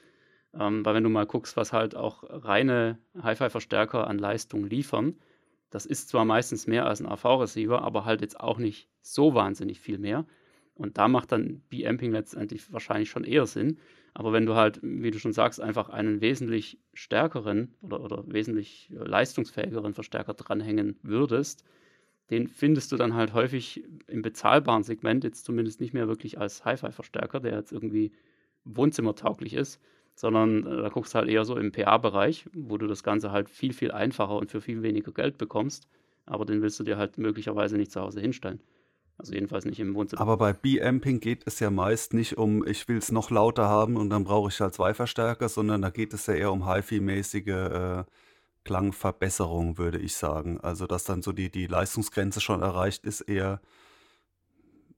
Ähm, weil wenn du mal guckst, was halt auch reine Hi-Fi-Verstärker an Leistung liefern, das ist zwar meistens mehr als ein AV-Receiver, aber halt jetzt auch nicht so wahnsinnig viel mehr. Und da macht dann B-Amping letztendlich wahrscheinlich schon eher Sinn. Aber wenn du halt, wie du schon sagst, einfach einen wesentlich stärkeren oder, oder wesentlich leistungsfähigeren Verstärker dranhängen würdest, den findest du dann halt häufig im bezahlbaren Segment jetzt zumindest nicht mehr wirklich als Hi-Fi-Verstärker, der jetzt irgendwie wohnzimmertauglich ist, sondern äh, da guckst du halt eher so im PA-Bereich, wo du das Ganze halt viel, viel einfacher und für viel weniger Geld bekommst. Aber den willst du dir halt möglicherweise nicht zu Hause hinstellen. Also jedenfalls nicht im Wohnzimmer. Aber bei B-Amping geht es ja meist nicht um, ich will es noch lauter haben und dann brauche ich halt zwei Verstärker, sondern da geht es ja eher um HiFi-mäßige äh, Klangverbesserung, würde ich sagen. Also dass dann so die, die Leistungsgrenze schon erreicht ist, eher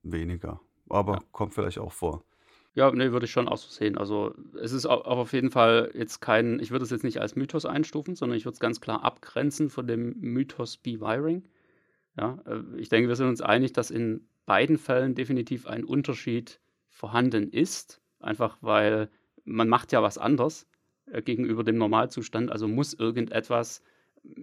weniger. Aber ja. kommt vielleicht auch vor. Ja, ne, würde ich schon auch so sehen. Also, es ist auch auf jeden Fall jetzt kein ich würde es jetzt nicht als Mythos einstufen, sondern ich würde es ganz klar abgrenzen von dem Mythos B-Wiring. Ja, äh, ich denke, wir sind uns einig, dass in beiden Fällen definitiv ein Unterschied vorhanden ist, einfach weil man macht ja was anders äh, gegenüber dem Normalzustand, also muss irgendetwas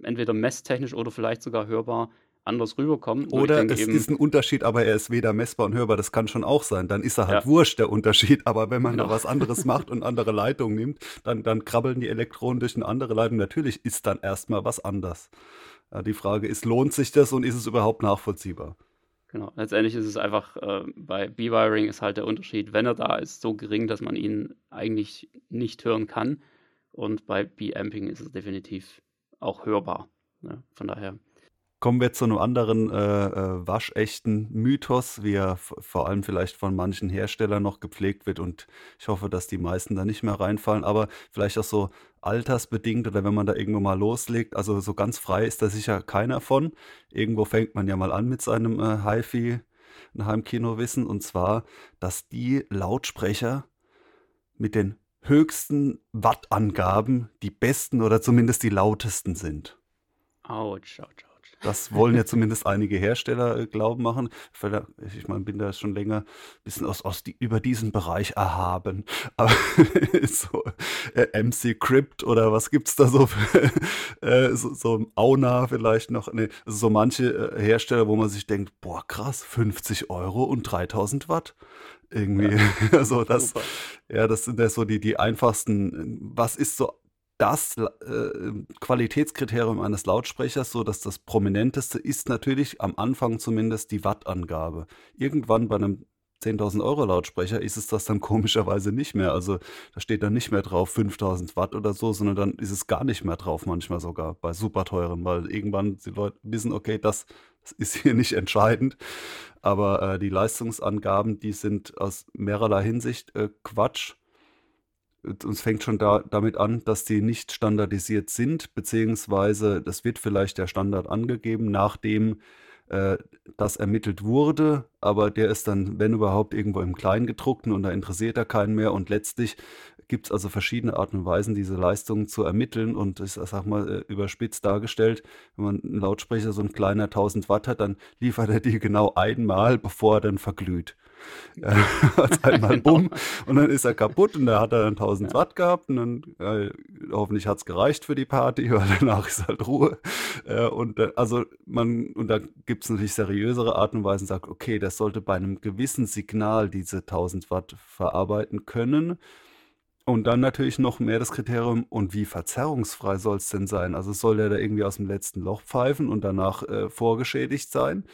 entweder messtechnisch oder vielleicht sogar hörbar anders rüberkommen. Oder es eben, ist ein Unterschied, aber er ist weder messbar und hörbar. Das kann schon auch sein. Dann ist er halt ja. wurscht, der Unterschied. Aber wenn man genau. da was anderes macht und andere Leitungen nimmt, dann, dann krabbeln die Elektronen durch eine andere Leitung. Natürlich ist dann erstmal was anders. Ja, die Frage ist, lohnt sich das und ist es überhaupt nachvollziehbar? Genau, letztendlich ist es einfach, äh, bei B-Wiring ist halt der Unterschied, wenn er da ist, so gering, dass man ihn eigentlich nicht hören kann. Und bei B-Amping ist es definitiv auch hörbar. Ne? Von daher Kommen wir zu einem anderen äh, äh, waschechten Mythos, wie er vor allem vielleicht von manchen Herstellern noch gepflegt wird. Und ich hoffe, dass die meisten da nicht mehr reinfallen. Aber vielleicht auch so altersbedingt oder wenn man da irgendwo mal loslegt. Also so ganz frei ist da sicher keiner von. Irgendwo fängt man ja mal an mit seinem äh, HiFi. ein Heimkino wissen, und zwar, dass die Lautsprecher mit den höchsten Wattangaben die besten oder zumindest die lautesten sind. Autsch, autsch, das wollen ja zumindest einige Hersteller äh, glauben machen. Ich meine, bin da schon länger ein bisschen aus, aus die, über diesen Bereich erhaben. Aber so äh, MC Crypt oder was gibt es da so für äh, so, so Auna vielleicht noch? Nee, also so manche äh, Hersteller, wo man sich denkt, boah, krass, 50 Euro und 3000 Watt irgendwie. Ja, also das, super. ja, das sind ja so die, die einfachsten. Was ist so das äh, Qualitätskriterium eines Lautsprechers, so dass das prominenteste ist natürlich am Anfang zumindest die Wattangabe. Irgendwann bei einem 10.000 Euro Lautsprecher ist es das dann komischerweise nicht mehr. Also da steht dann nicht mehr drauf 5.000 Watt oder so, sondern dann ist es gar nicht mehr drauf, manchmal sogar bei super teuren, weil irgendwann die Leute wissen, okay, das, das ist hier nicht entscheidend. Aber äh, die Leistungsangaben, die sind aus mehrerlei Hinsicht äh, Quatsch uns fängt schon da, damit an, dass die nicht standardisiert sind, beziehungsweise das wird vielleicht der Standard angegeben, nachdem äh, das ermittelt wurde, aber der ist dann, wenn überhaupt, irgendwo im Kleingedruckten und da interessiert er keinen mehr. Und letztlich gibt es also verschiedene Arten und Weisen, diese Leistungen zu ermitteln und ich sag mal äh, überspitzt dargestellt, wenn man einen Lautsprecher so ein kleiner 1000 Watt hat, dann liefert er die genau einmal, bevor er dann verglüht. Ja, hat einmal genau. bumm und dann ist er kaputt und da hat er dann 1000 ja. Watt gehabt und dann äh, hoffentlich hat es gereicht für die Party, weil danach ist halt Ruhe. Äh, und äh, also man, und da gibt es natürlich seriösere Arten und Weisen, sagt, okay, das sollte bei einem gewissen Signal diese 1000 Watt verarbeiten können. Und dann natürlich noch mehr das Kriterium, und wie verzerrungsfrei soll es denn sein? Also soll der da irgendwie aus dem letzten Loch pfeifen und danach äh, vorgeschädigt sein?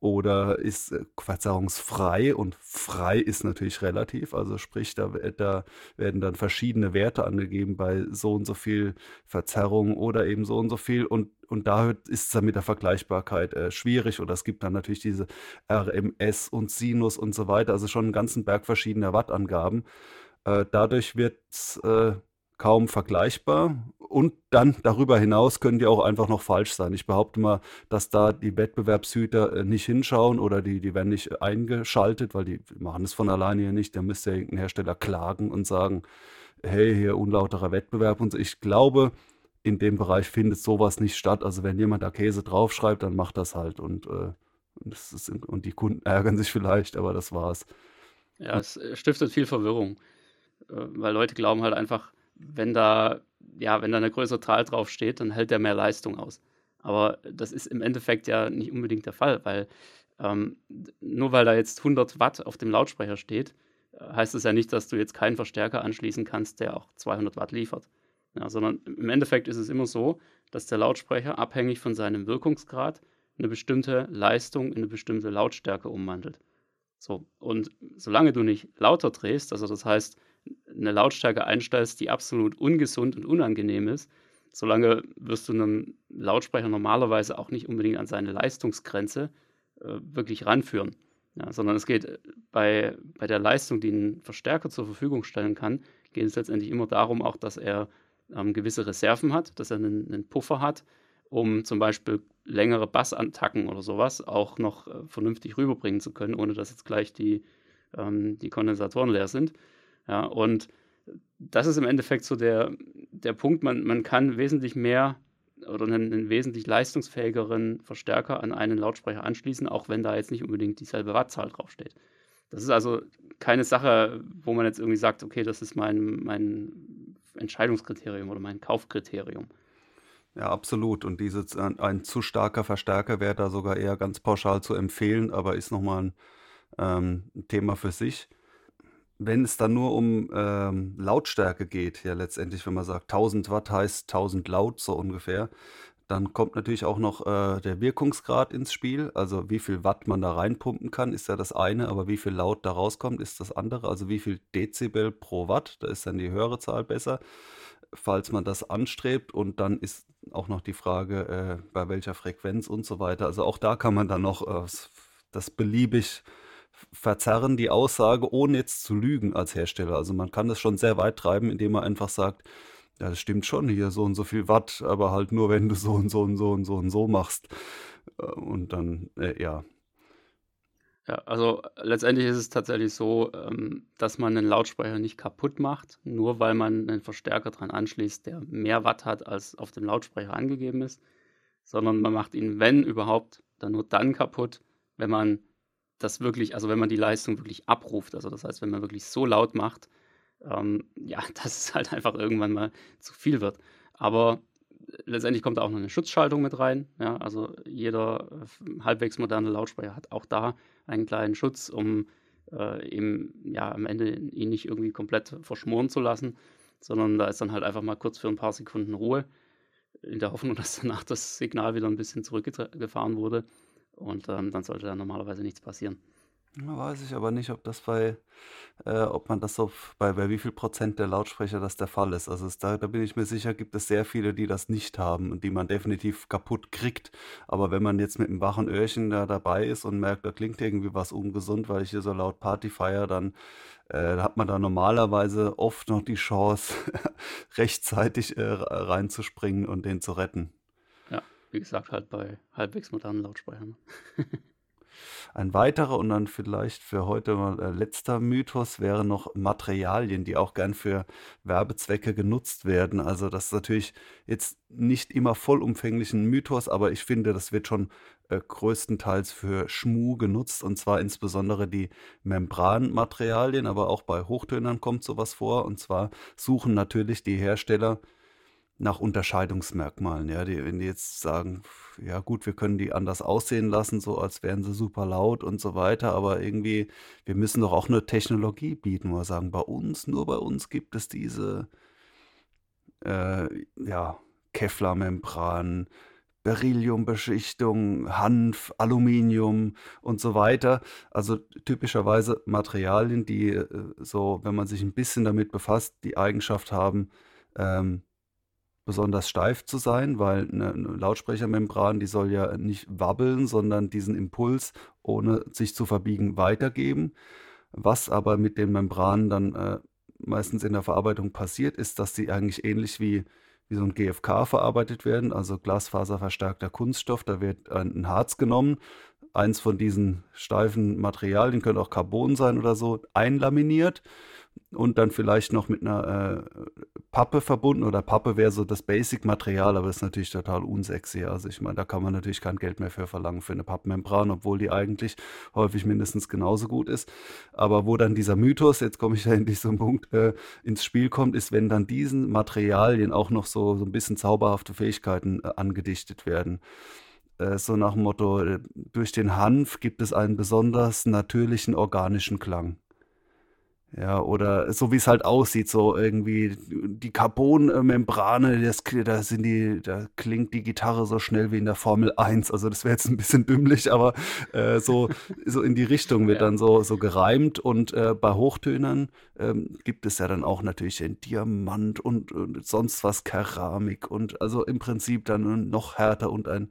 Oder ist äh, verzerrungsfrei? Und frei ist natürlich relativ. Also sprich, da, da, werden dann verschiedene Werte angegeben bei so und so viel Verzerrung oder eben so und so viel. Und, und da ist es dann mit der Vergleichbarkeit äh, schwierig. Oder es gibt dann natürlich diese RMS und Sinus und so weiter. Also schon einen ganzen Berg verschiedener Wattangaben. Äh, dadurch wird es äh, kaum vergleichbar. Und dann darüber hinaus können die auch einfach noch falsch sein. Ich behaupte mal, dass da die Wettbewerbshüter äh, nicht hinschauen oder die, die werden nicht eingeschaltet, weil die machen es von alleine hier nicht. Da müsste ja irgendein Hersteller klagen und sagen, hey, hier unlauterer Wettbewerb und. Ich glaube, in dem Bereich findet sowas nicht statt. Also wenn jemand da Käse draufschreibt, dann macht das halt und, äh, und, ist, und die Kunden ärgern sich vielleicht, aber das war's. Ja, es stiftet viel Verwirrung. Äh, weil Leute glauben halt einfach, wenn da, ja, wenn da eine größere Zahl drauf steht, dann hält der mehr Leistung aus. Aber das ist im Endeffekt ja nicht unbedingt der Fall, weil ähm, nur weil da jetzt 100 Watt auf dem Lautsprecher steht, äh, heißt es ja nicht, dass du jetzt keinen Verstärker anschließen kannst, der auch 200 Watt liefert. Ja, sondern im Endeffekt ist es immer so, dass der Lautsprecher abhängig von seinem Wirkungsgrad eine bestimmte Leistung in eine bestimmte Lautstärke umwandelt. So, und solange du nicht lauter drehst, also das heißt, eine Lautstärke einstellst, die absolut ungesund und unangenehm ist, solange wirst du einen Lautsprecher normalerweise auch nicht unbedingt an seine Leistungsgrenze äh, wirklich ranführen. Ja, sondern es geht bei, bei der Leistung, die ein Verstärker zur Verfügung stellen kann, geht es letztendlich immer darum, auch, dass er ähm, gewisse Reserven hat, dass er einen, einen, Puffer hat, um zum Beispiel längere Bassattacken oder sowas auch noch äh, vernünftig rüberbringen zu können, ohne dass jetzt gleich die, ähm, die Kondensatoren leer sind. Ja, und das ist im Endeffekt so der, der Punkt, man, man kann wesentlich mehr oder einen, einen, wesentlich leistungsfähigeren Verstärker an einen Lautsprecher anschließen, auch wenn da jetzt nicht unbedingt dieselbe Wattzahl draufsteht. Das ist also keine Sache, wo man jetzt irgendwie sagt, okay, das ist mein, mein Entscheidungskriterium oder mein Kaufkriterium. Ja, absolut. Und diese, ein zu starker Verstärker wäre da sogar eher ganz pauschal zu empfehlen, aber ist nochmal ein ähm, Thema für sich wenn es dann nur um ähm, Lautstärke geht, ja letztendlich, wenn man sagt 1000 Watt heißt 1000 laut so ungefähr, dann kommt natürlich auch noch äh, der Wirkungsgrad ins Spiel. Also wie viel Watt man da reinpumpen kann, ist ja das eine, aber wie viel laut da rauskommt, ist das andere. Also wie viel Dezibel pro Watt, da ist dann die höhere Zahl besser, falls man das anstrebt. Und dann ist auch noch die Frage, äh, bei welcher Frequenz und so weiter. Also auch da kann man dann noch äh, das beliebig verzerren die Aussage, ohne jetzt zu lügen als Hersteller. Also man kann das schon sehr weit treiben, indem man einfach sagt, ja, das stimmt schon, hier so und so viel Watt, aber halt nur, wenn du so und so und so und so und so machst. Äh, und dann, äh, ja. Ja, also letztendlich ist es tatsächlich so, ähm, dass man einen Lautsprecher nicht kaputt macht, nur weil man einen Verstärker dran anschließt, der mehr Watt hat, als auf dem Lautsprecher angegeben ist, sondern man macht ihn, wenn überhaupt, dann nur dann kaputt, wenn man das wirklich, also wenn man die Leistung wirklich abruft. Also das heißt, wenn man wirklich so laut macht, ähm, ja, dass es halt einfach irgendwann mal zu viel wird. Aber letztendlich kommt da auch noch eine Schutzschaltung mit rein. Ja, also jeder äh, halbwegs moderne Lautsprecher hat auch da einen kleinen Schutz, um äh, eben ja am Ende ihn nicht irgendwie komplett verschmoren zu lassen, sondern da ist dann halt einfach mal kurz für ein paar Sekunden Ruhe, in der Hoffnung, dass danach das Signal wieder ein bisschen zurückgefahren wurde. Und ähm, dann sollte da normalerweise nichts passieren. Ja, weiß ich aber nicht, ob das bei, äh, ob man das so bei, bei wie viel Prozent der Lautsprecher das der Fall ist. Also es, da, da bin ich mir sicher, gibt es sehr viele, die das nicht haben und die man definitiv kaputt kriegt. Aber wenn man jetzt mit einem wachen Öhrchen da dabei ist und merkt, da klingt irgendwie was ungesund, weil ich hier so laut Party feiere, dann äh, hat man da normalerweise oft noch die Chance, rechtzeitig äh, reinzuspringen und den zu retten. Wie gesagt, halt bei halbwegs modernen Lautsprechern. Ein weiterer und dann vielleicht für heute mal äh, letzter Mythos wäre noch Materialien, die auch gern für Werbezwecke genutzt werden. Also das ist natürlich jetzt nicht immer vollumfänglich ein Mythos, aber ich finde, das wird schon äh, größtenteils für Schmu genutzt und zwar insbesondere die Membranmaterialien, aber auch bei Hochtönern kommt sowas vor und zwar suchen natürlich die Hersteller nach Unterscheidungsmerkmalen, ja, die, wenn die jetzt sagen, ja gut, wir können die anders aussehen lassen, so als wären sie super laut und so weiter, aber irgendwie, wir müssen doch auch eine Technologie bieten, wo wir sagen, bei uns, nur bei uns gibt es diese, äh, ja, Kevlar-Membran, Berylliumbeschichtung, Hanf, Aluminium und so weiter. Also typischerweise Materialien, die äh, so, wenn man sich ein bisschen damit befasst, die Eigenschaft haben, ähm, besonders steif zu sein, weil eine, Lautsprechermembran, die soll ja nicht wabbeln, sondern diesen Impuls, ohne sich zu verbiegen, weitergeben. Was aber mit den Membranen dann äh, meistens in der Verarbeitung passiert, ist, dass sie eigentlich ähnlich wie, wie so ein GFK verarbeitet werden, also glasfaserverstärkter Kunststoff. Da wird ein Harz genommen, eins von diesen steifen Materialien, könnte auch Carbon sein oder so, einlaminiert und dann vielleicht noch mit einer äh, Pappe verbunden oder Pappe wäre so das Basic-Material, aber ist natürlich total unsexy. Also ich meine, da kann man natürlich kein Geld mehr für verlangen für eine Pappmembran, obwohl die eigentlich häufig mindestens genauso gut ist. Aber wo dann dieser Mythos, jetzt komme ich da endlich einen Punkt, äh, ins Spiel kommt, ist, wenn dann diesen Materialien auch noch so, so ein bisschen zauberhafte Fähigkeiten äh, angedichtet werden äh, so nach dem Motto, äh, durch den Hanf gibt es einen besonders natürlichen organischen Klang. Ja, oder so wie es halt aussieht, so irgendwie die Carbon-Membrane, das, da sind die, da klingt die Gitarre so schnell wie in der Formel 1. Also das wäre jetzt ein bisschen dümmlich, aber äh, so, so in die Richtung wird ja. dann so, so gereimt. Und äh, bei Hochtönern ähm, gibt es ja dann auch natürlich den Diamant und, und, sonst was Keramik und also im Prinzip dann noch härter und ein,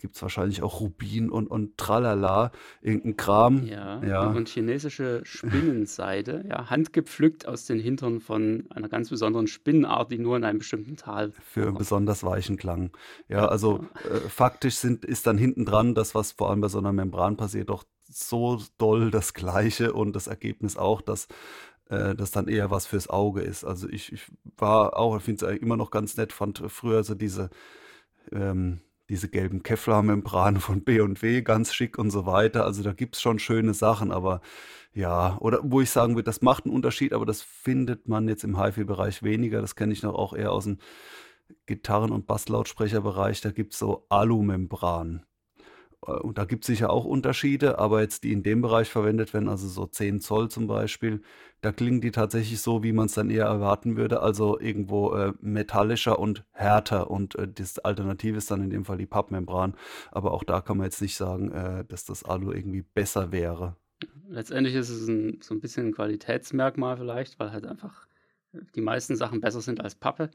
gibt es wahrscheinlich auch Rubin und, und Tralala, irgendein Kram. Ja, ja. und chinesische Spinnenseide ja, handgepflückt aus den Hintern von einer ganz besonderen Spinnenart, die nur in einem bestimmten Tal Für einen besonders weichen Klang. Ja, also äh, faktisch sind, ist dann hinten dran das, was vor allem bei so einer Membran passiert, doch so doll das Gleiche und das Ergebnis auch, dass äh, das dann eher was fürs Auge ist. Also ich, ich war auch, finde es immer noch ganz nett, fand früher so diese ähm, diese gelben Kevlar-Membranen von B&W, ganz schick und so weiter. Also da gibt es schon schöne Sachen, aber ja, oder wo ich sagen würde, das macht einen Unterschied, aber das findet man jetzt im HiFi-Bereich weniger. Das kenne ich noch auch eher aus dem Gitarren- und Basslautsprecherbereich. Da gibt es so Alumembran. Äh, und da gibt es sicher auch Unterschiede, aber jetzt die in dem Bereich verwendet werden, also so 10 Zoll zum Beispiel, da klingen die tatsächlich so, wie man es dann eher erwarten würde, also irgendwo äh, metallischer und härter. Und äh, das Alternative ist dann in dem Fall die Pappmembran. Aber auch da kann man jetzt nicht sagen, äh, dass das Alu irgendwie besser wäre. Letztendlich ist es ein, so ein bisschen ein Qualitätsmerkmal vielleicht, weil halt einfach die meisten Sachen besser sind als Pappe.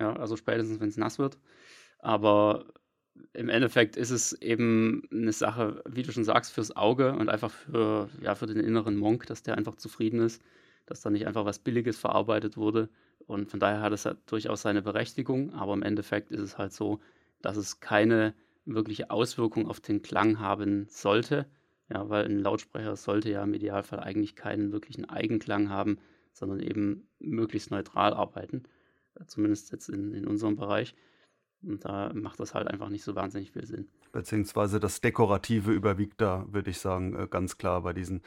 Ja, also spätestens, wenn es nass wird. Aber im Endeffekt ist es eben eine Sache, wie du schon sagst, fürs Auge und einfach für, ja, für den inneren Monk, dass der einfach zufrieden ist, dass da nicht einfach was Billiges verarbeitet wurde. Und von daher hat es halt durchaus seine Berechtigung, aber im Endeffekt ist es halt so, dass es keine wirkliche Auswirkung auf den Klang haben sollte, Ja, weil ein Lautsprecher sollte ja im Idealfall eigentlich keinen wirklichen Eigenklang haben, sondern eben möglichst neutral arbeiten. Zumindest jetzt in, in unserem Bereich. Und da macht das halt einfach nicht so wahnsinnig viel Sinn. Beziehungsweise das Dekorative überwiegt da, würde ich sagen, äh, ganz klar bei diesen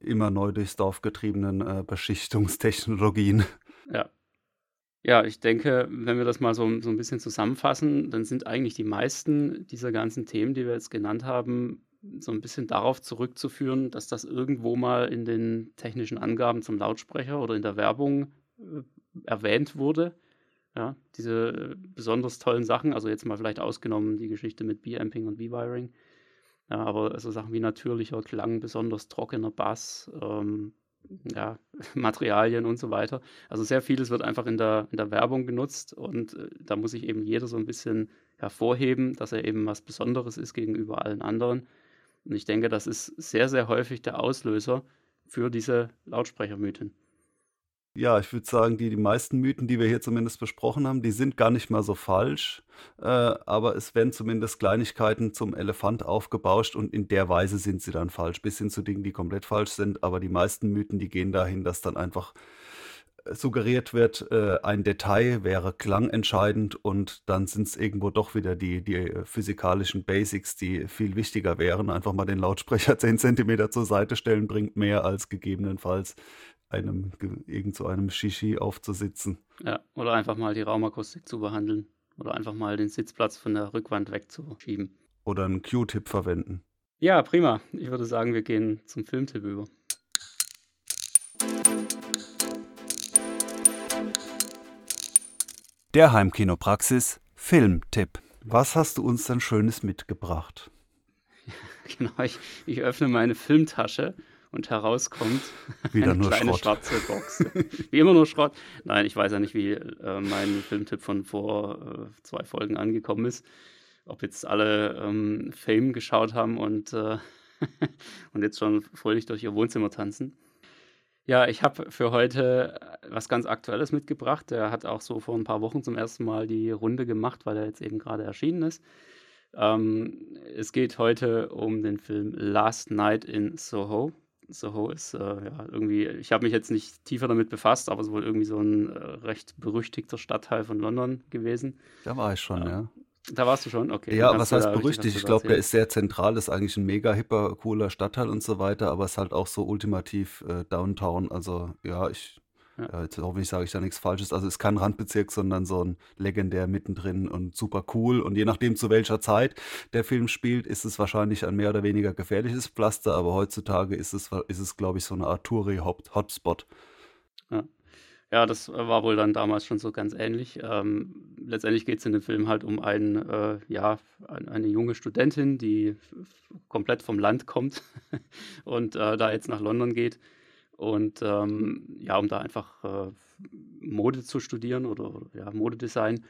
immer neu durchs Dorf getriebenen äh, Beschichtungstechnologien. Ja. Ja, ich denke, wenn wir das mal so, so ein bisschen zusammenfassen, dann sind eigentlich die meisten dieser ganzen Themen, die wir jetzt genannt haben, so ein bisschen darauf zurückzuführen, dass das irgendwo mal in den technischen Angaben zum Lautsprecher oder in der Werbung äh, erwähnt wurde. Ja, diese äh, besonders tollen Sachen, also jetzt mal vielleicht ausgenommen die Geschichte mit B-Amping und B-Wiring. Ja, aber so Sachen wie natürlicher Klang, besonders trockener Bass, ähm, ja, Materialien und so weiter. Also sehr vieles wird einfach in der, in der Werbung genutzt und äh, da muss sich eben jeder so ein bisschen hervorheben, dass er eben was Besonderes ist gegenüber allen anderen. Und ich denke, das ist sehr, sehr häufig der Auslöser für diese Lautsprechermythen. Ja, ich würde sagen, die, die meisten Mythen, die wir hier zumindest besprochen haben, die sind gar nicht mal so falsch. Äh, aber es werden zumindest Kleinigkeiten zum Elefant aufgebauscht und in der Weise sind sie dann falsch. Bis hin zu Dingen, die komplett falsch sind. Aber die meisten Mythen, die gehen dahin, dass dann einfach äh, suggeriert wird, äh, ein Detail wäre klangentscheidend und dann sind es irgendwo doch wieder die, die äh, physikalischen Basics, die viel wichtiger wären. Einfach mal den Lautsprecher 10 cm zur Seite stellen, bringt mehr als gegebenenfalls einem, irgend so einem Shishi aufzusitzen. Ja, oder einfach mal die Raumakustik zu behandeln. Oder einfach mal den Sitzplatz von der Rückwand wegzuschieben. Oder einen Q-Tip verwenden. Ja, prima. Ich würde sagen, wir gehen zum Filmtipp über. Der Heimkinopraxis Filmtipp. Was hast du uns denn Schönes mitgebracht? genau, ich, ich öffne meine Filmtasche und herauskommt Wieder eine kleine Schrott. schwarze Box. wie immer nur Schrott. Nein, ich weiß ja nicht, wie äh, mein Filmtipp von vor äh, zwei Folgen angekommen ist. Ob jetzt alle ähm, Fame geschaut haben und, äh, und jetzt schon fröhlich durch ihr Wohnzimmer tanzen. Ja, ich habe für heute was ganz Aktuelles mitgebracht. Der hat auch so vor ein paar Wochen zum ersten Mal die Runde gemacht, weil er jetzt eben gerade erschienen ist. Ähm, es geht heute um den Film Last Night in Soho Soho ist äh, ja irgendwie, ich habe mich jetzt nicht tiefer damit befasst, aber es ist wohl irgendwie so ein äh, recht berüchtigter Stadtteil von London gewesen. Da war ich schon, ähm, ja. Da warst du schon, okay. Ja, was heißt berüchtigt? Ich glaube, der ist sehr zentral, ist eigentlich ein mega hipper, cooler Stadtteil und so weiter, aber ist halt auch so ultimativ äh, Downtown. Also ja, ich ja. jetzt hoffentlich sage ich da nichts Falsches. Also es ist kein Randbezirk, sondern so ein legendär mittendrin und super cool. Und je nachdem, zu welcher Zeit der Film spielt, ist es wahrscheinlich ein mehr oder weniger gefährliches Pflaster. Aber heutzutage ist es, ist es glaube ich, so eine Art Touri-Hotspot. Ja. ja, das war wohl dann damals schon so ganz ähnlich. Ähm, letztendlich geht es in dem Film halt um ein, äh, ja, eine junge Studentin, die komplett vom Land kommt und äh, da jetzt nach London geht und ähm, ja, um da einfach äh, Mode zu studieren oder, ja, Modedesign.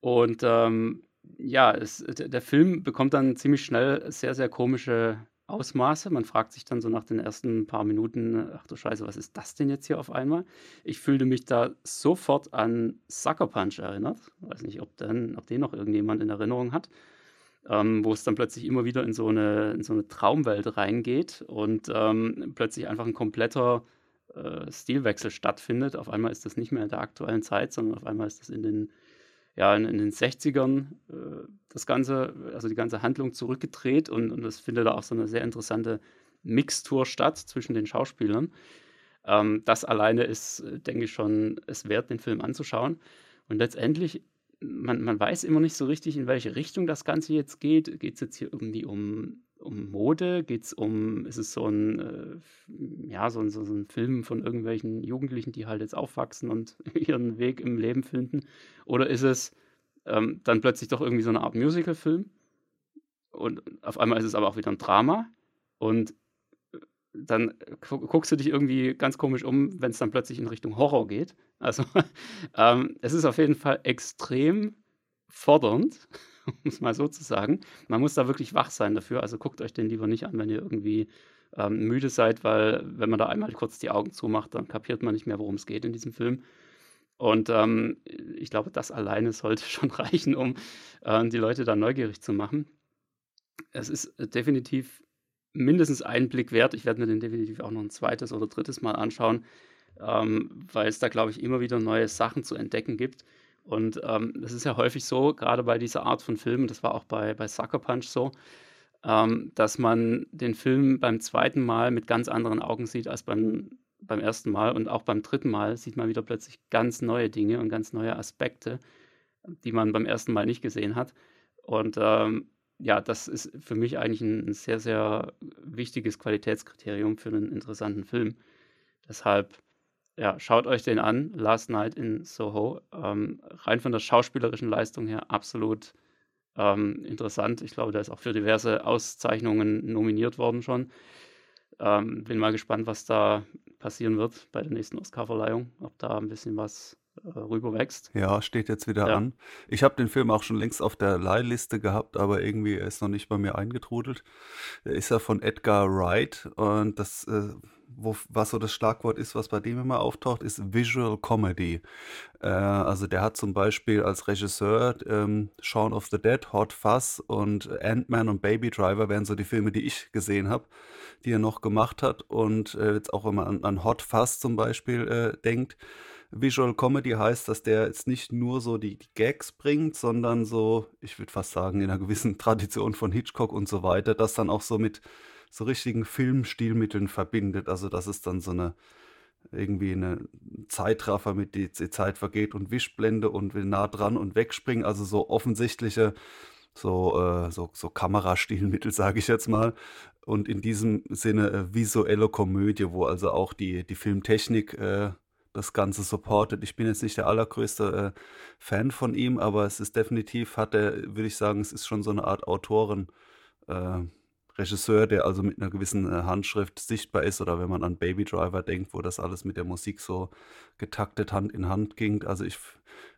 Und ähm, ja, es, der Film bekommt dann ziemlich schnell sehr, sehr komische Ausmaße. Man fragt sich dann so nach den ersten paar Minuten, ach du Scheiße, was ist das denn jetzt hier auf einmal? Ich fühlte mich da sofort an Sucker Punch erinnert. Weiß nicht, ob, dann, ob den noch irgendjemand in Erinnerung hat ähm, wo es dann plötzlich immer wieder in so eine, in so eine Traumwelt reingeht und ähm, plötzlich einfach ein kompletter äh, Stilwechsel stattfindet. Auf einmal ist das nicht mehr in der aktuellen Zeit, sondern auf einmal ist das in den, ja, in, in den 60ern äh, das Ganze, also die ganze Handlung zurückgedreht und, und es findet da auch so eine sehr interessante Mixtur statt zwischen den Schauspielern. Ähm, das alleine ist, denke ich, schon es wert, den Film anzuschauen. Und letztendlich man, man weiß immer nicht so richtig, in welche Richtung das Ganze jetzt geht. Geht es jetzt hier irgendwie um, um Mode? Geht es um, ist es so ein, äh, ja, so ein, so, ein Film von irgendwelchen Jugendlichen, die halt jetzt aufwachsen und ihren Weg im Leben finden? Oder ist es ähm, dann plötzlich doch irgendwie so eine Art Musical-Film? Und auf einmal ist es aber auch wieder ein Drama. Und dann guckst du dich irgendwie ganz komisch um, wenn es dann plötzlich in Richtung Horror geht. Also ähm, es ist auf jeden Fall extrem fordernd, um es mal so zu sagen. Man muss da wirklich wach sein dafür. Also guckt euch den lieber nicht an, wenn ihr irgendwie ähm, müde seid, weil wenn man da einmal kurz die Augen zumacht, dann kapiert man nicht mehr, worum es geht in diesem Film. Und ähm, ich glaube, das alleine sollte schon reichen, um äh, die Leute da neugierig zu machen. Es ist definitiv mindestens einen Blick wert. Ich werde mir den definitiv auch noch ein zweites oder drittes Mal anschauen, ähm, weil es da, glaube ich, immer wieder neue Sachen zu entdecken gibt. Und ähm, das ist ja häufig so, gerade bei dieser Art von Filmen, das war auch bei, bei Sucker Punch so, ähm, dass man den Film beim zweiten Mal mit ganz anderen Augen sieht als beim, beim ersten Mal. Und auch beim dritten Mal sieht man wieder plötzlich ganz neue Dinge und ganz neue Aspekte, die man beim ersten Mal nicht gesehen hat. Und ähm, ja, das ist für mich eigentlich ein sehr, sehr wichtiges Qualitätskriterium für einen interessanten Film. Deshalb, ja, schaut euch den an, Last Night in Soho. Ähm, rein von der schauspielerischen Leistung her absolut ähm, interessant. Ich glaube, der ist auch für diverse Auszeichnungen nominiert worden schon. Ähm, bin mal gespannt, was da passieren wird bei der nächsten Oscarverleihung, ob da ein bisschen was rüberwächst. Ja, steht jetzt wieder Ja. an. Ich habe den Film auch schon längst auf der Leihliste gehabt, aber irgendwie ist noch nicht bei mir eingetrudelt. Der ist ja von Edgar Wright und das, äh, wo, was so das Schlagwort ist, was bei dem immer auftaucht, ist Visual Comedy. Äh, also der hat zum Beispiel als Regisseur ähm, Shaun of the Dead, Hot Fuzz und Ant-Man und Baby Driver wären so die Filme, die ich gesehen habe, die er noch gemacht hat. Und äh, jetzt auch, wenn man an, an Hot Fuzz zum Beispiel äh, denkt, Visual Comedy heißt, dass der jetzt nicht nur so die, die Gags bringt, sondern so, ich würde fast sagen, in einer gewissen Tradition von Hitchcock und so weiter, das dann auch so mit so richtigen Filmstilmitteln verbindet. Also, dass es dann so eine irgendwie eine Zeitraffer mit die, die Zeit vergeht und Wischblende und will nah dran und wegspringen. Also so offensichtliche so, äh, so, so Kamerastilmittel, sage ich jetzt mal. Und in diesem Sinne äh, visuelle Komödie, wo also auch die, die Filmtechnik äh, das Ganze supportet. Ich bin jetzt nicht der allergrößte äh, Fan von ihm, aber es ist definitiv, hat er, würde ich sagen, es ist schon so eine Art Autoren. Äh, der also mit einer gewissen äh, Handschrift sichtbar ist, oder wenn man an Baby Driver denkt, wo das alles mit der Musik so getaktet Hand in Hand ging. Also ich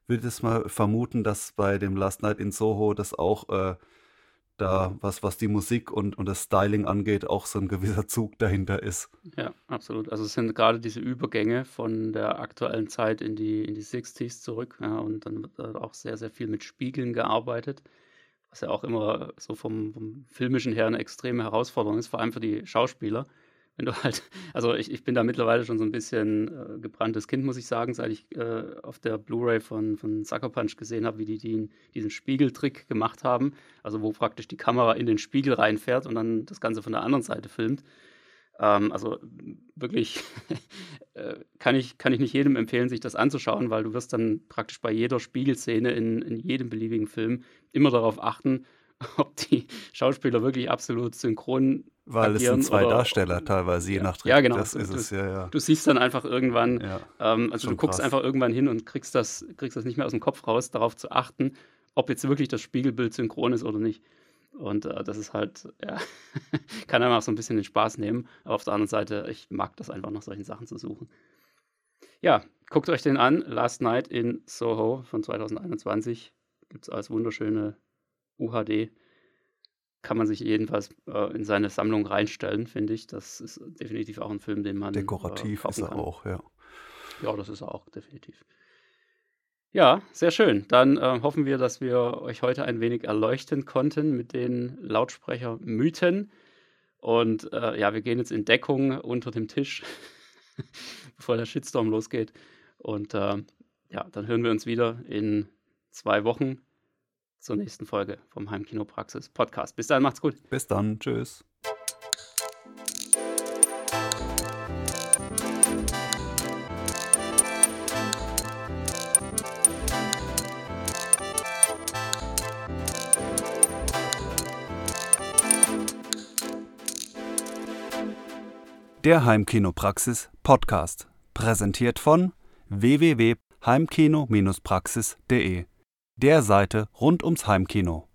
würde es mal vermuten, dass bei dem Last Night in Soho das auch äh, da, was, was die Musik und, und das Styling angeht, auch so ein gewisser Zug dahinter ist. Ja, absolut. Also es sind gerade diese Übergänge von der aktuellen Zeit in die, in die 60s zurück. Ja, und dann wird auch sehr, sehr viel mit Spiegeln gearbeitet, was ja auch immer so vom, vom filmischen her eine extreme Herausforderung ist, vor allem für die Schauspieler wenn du halt, also ich, ich bin da mittlerweile schon so ein bisschen äh, gebranntes Kind, muss ich sagen, seit ich äh, auf der Blu-ray von, von Sucker Punch gesehen habe, wie die, die diesen Spiegeltrick gemacht haben, also wo praktisch die Kamera in den Spiegel reinfährt und dann das Ganze von der anderen Seite filmt. Ähm, also wirklich äh, kann, ich, kann ich nicht jedem empfehlen, sich das anzuschauen, weil du wirst dann praktisch bei jeder Spiegelszene in, in jedem beliebigen Film immer darauf achten, ob die Schauspieler wirklich absolut synchron weil es sind zwei oder, Darsteller teilweise, je ja, nach Trick. Ja, genau. Das du, ist es, ja, ja. Du siehst dann einfach irgendwann, ja, ähm, also du guckst krass. einfach irgendwann hin und kriegst das, kriegst das nicht mehr aus dem Kopf raus, darauf zu achten, ob jetzt wirklich das Spiegelbild synchron ist oder nicht. Und äh, das ist halt, ja, kann einem auch so ein bisschen den Spaß nehmen. Aber auf der anderen Seite, ich mag das einfach nach solchen Sachen zu suchen. Ja, guckt euch den an. Last Night in Soho von 2021. Gibt es als wunderschöne UHD kann man sich jedenfalls äh, in seine Sammlung reinstellen, finde ich. Das ist definitiv auch ein Film, den man. Dekorativ äh, ist er kann. auch, ja. Ja, das ist er auch, definitiv. Ja, sehr schön. Dann äh, hoffen wir, dass wir euch heute ein wenig erleuchten konnten mit den Lautsprechermythen. Und äh, ja, wir gehen jetzt in Deckung unter dem Tisch, bevor der Shitstorm losgeht. Und äh, ja, dann hören wir uns wieder in zwei Wochen zur nächsten Folge vom Heimkinopraxis Podcast. Bis dann, macht's gut. Bis dann, tschüss. Der Heimkinopraxis Podcast, präsentiert von www.heimkino-praxis.de der Seite rund ums Heimkino